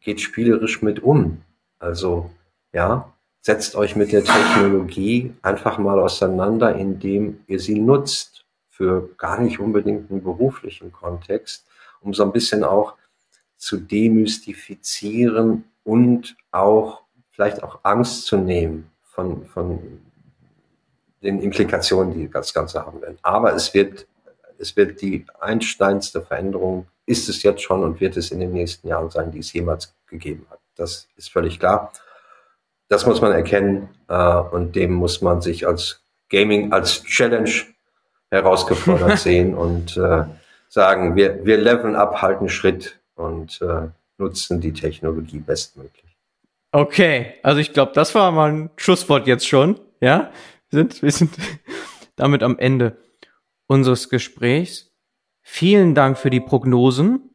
geht spielerisch mit um. Also, ja, setzt euch mit der Technologie einfach mal auseinander, indem ihr sie nutzt für gar nicht unbedingt einen beruflichen Kontext, um so ein bisschen auch zu demystifizieren und auch vielleicht auch Angst zu nehmen von, von den Implikationen, die das Ganze haben werden. Aber es wird, es wird die einsteinste Veränderung, ist es jetzt schon und wird es in den nächsten Jahren sein, die es jemals gegeben hat. Das ist völlig klar. Das muss man erkennen äh, und dem muss man sich als Gaming, als Challenge herausgefordert sehen und äh, sagen, wir, wir leveln ab, halten Schritt und äh, nutzen die Technologie bestmöglich. Okay, also ich glaube, das war mal ein Schlusswort jetzt schon. Ja, wir sind, wir sind damit am Ende unseres Gesprächs. Vielen Dank für die Prognosen,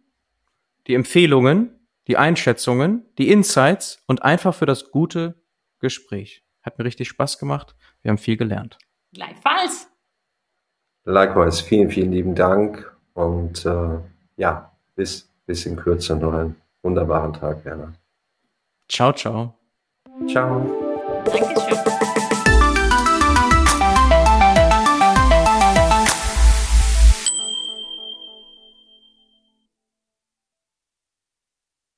die Empfehlungen, die Einschätzungen, die Insights und einfach für das gute Gespräch. Hat mir richtig Spaß gemacht. Wir haben viel gelernt. Gleichfalls. Likewise, vielen, vielen lieben Dank und äh, ja, bis, bis in Kürze noch einen wunderbaren Tag, Werner. Ciao, ciao. Ciao.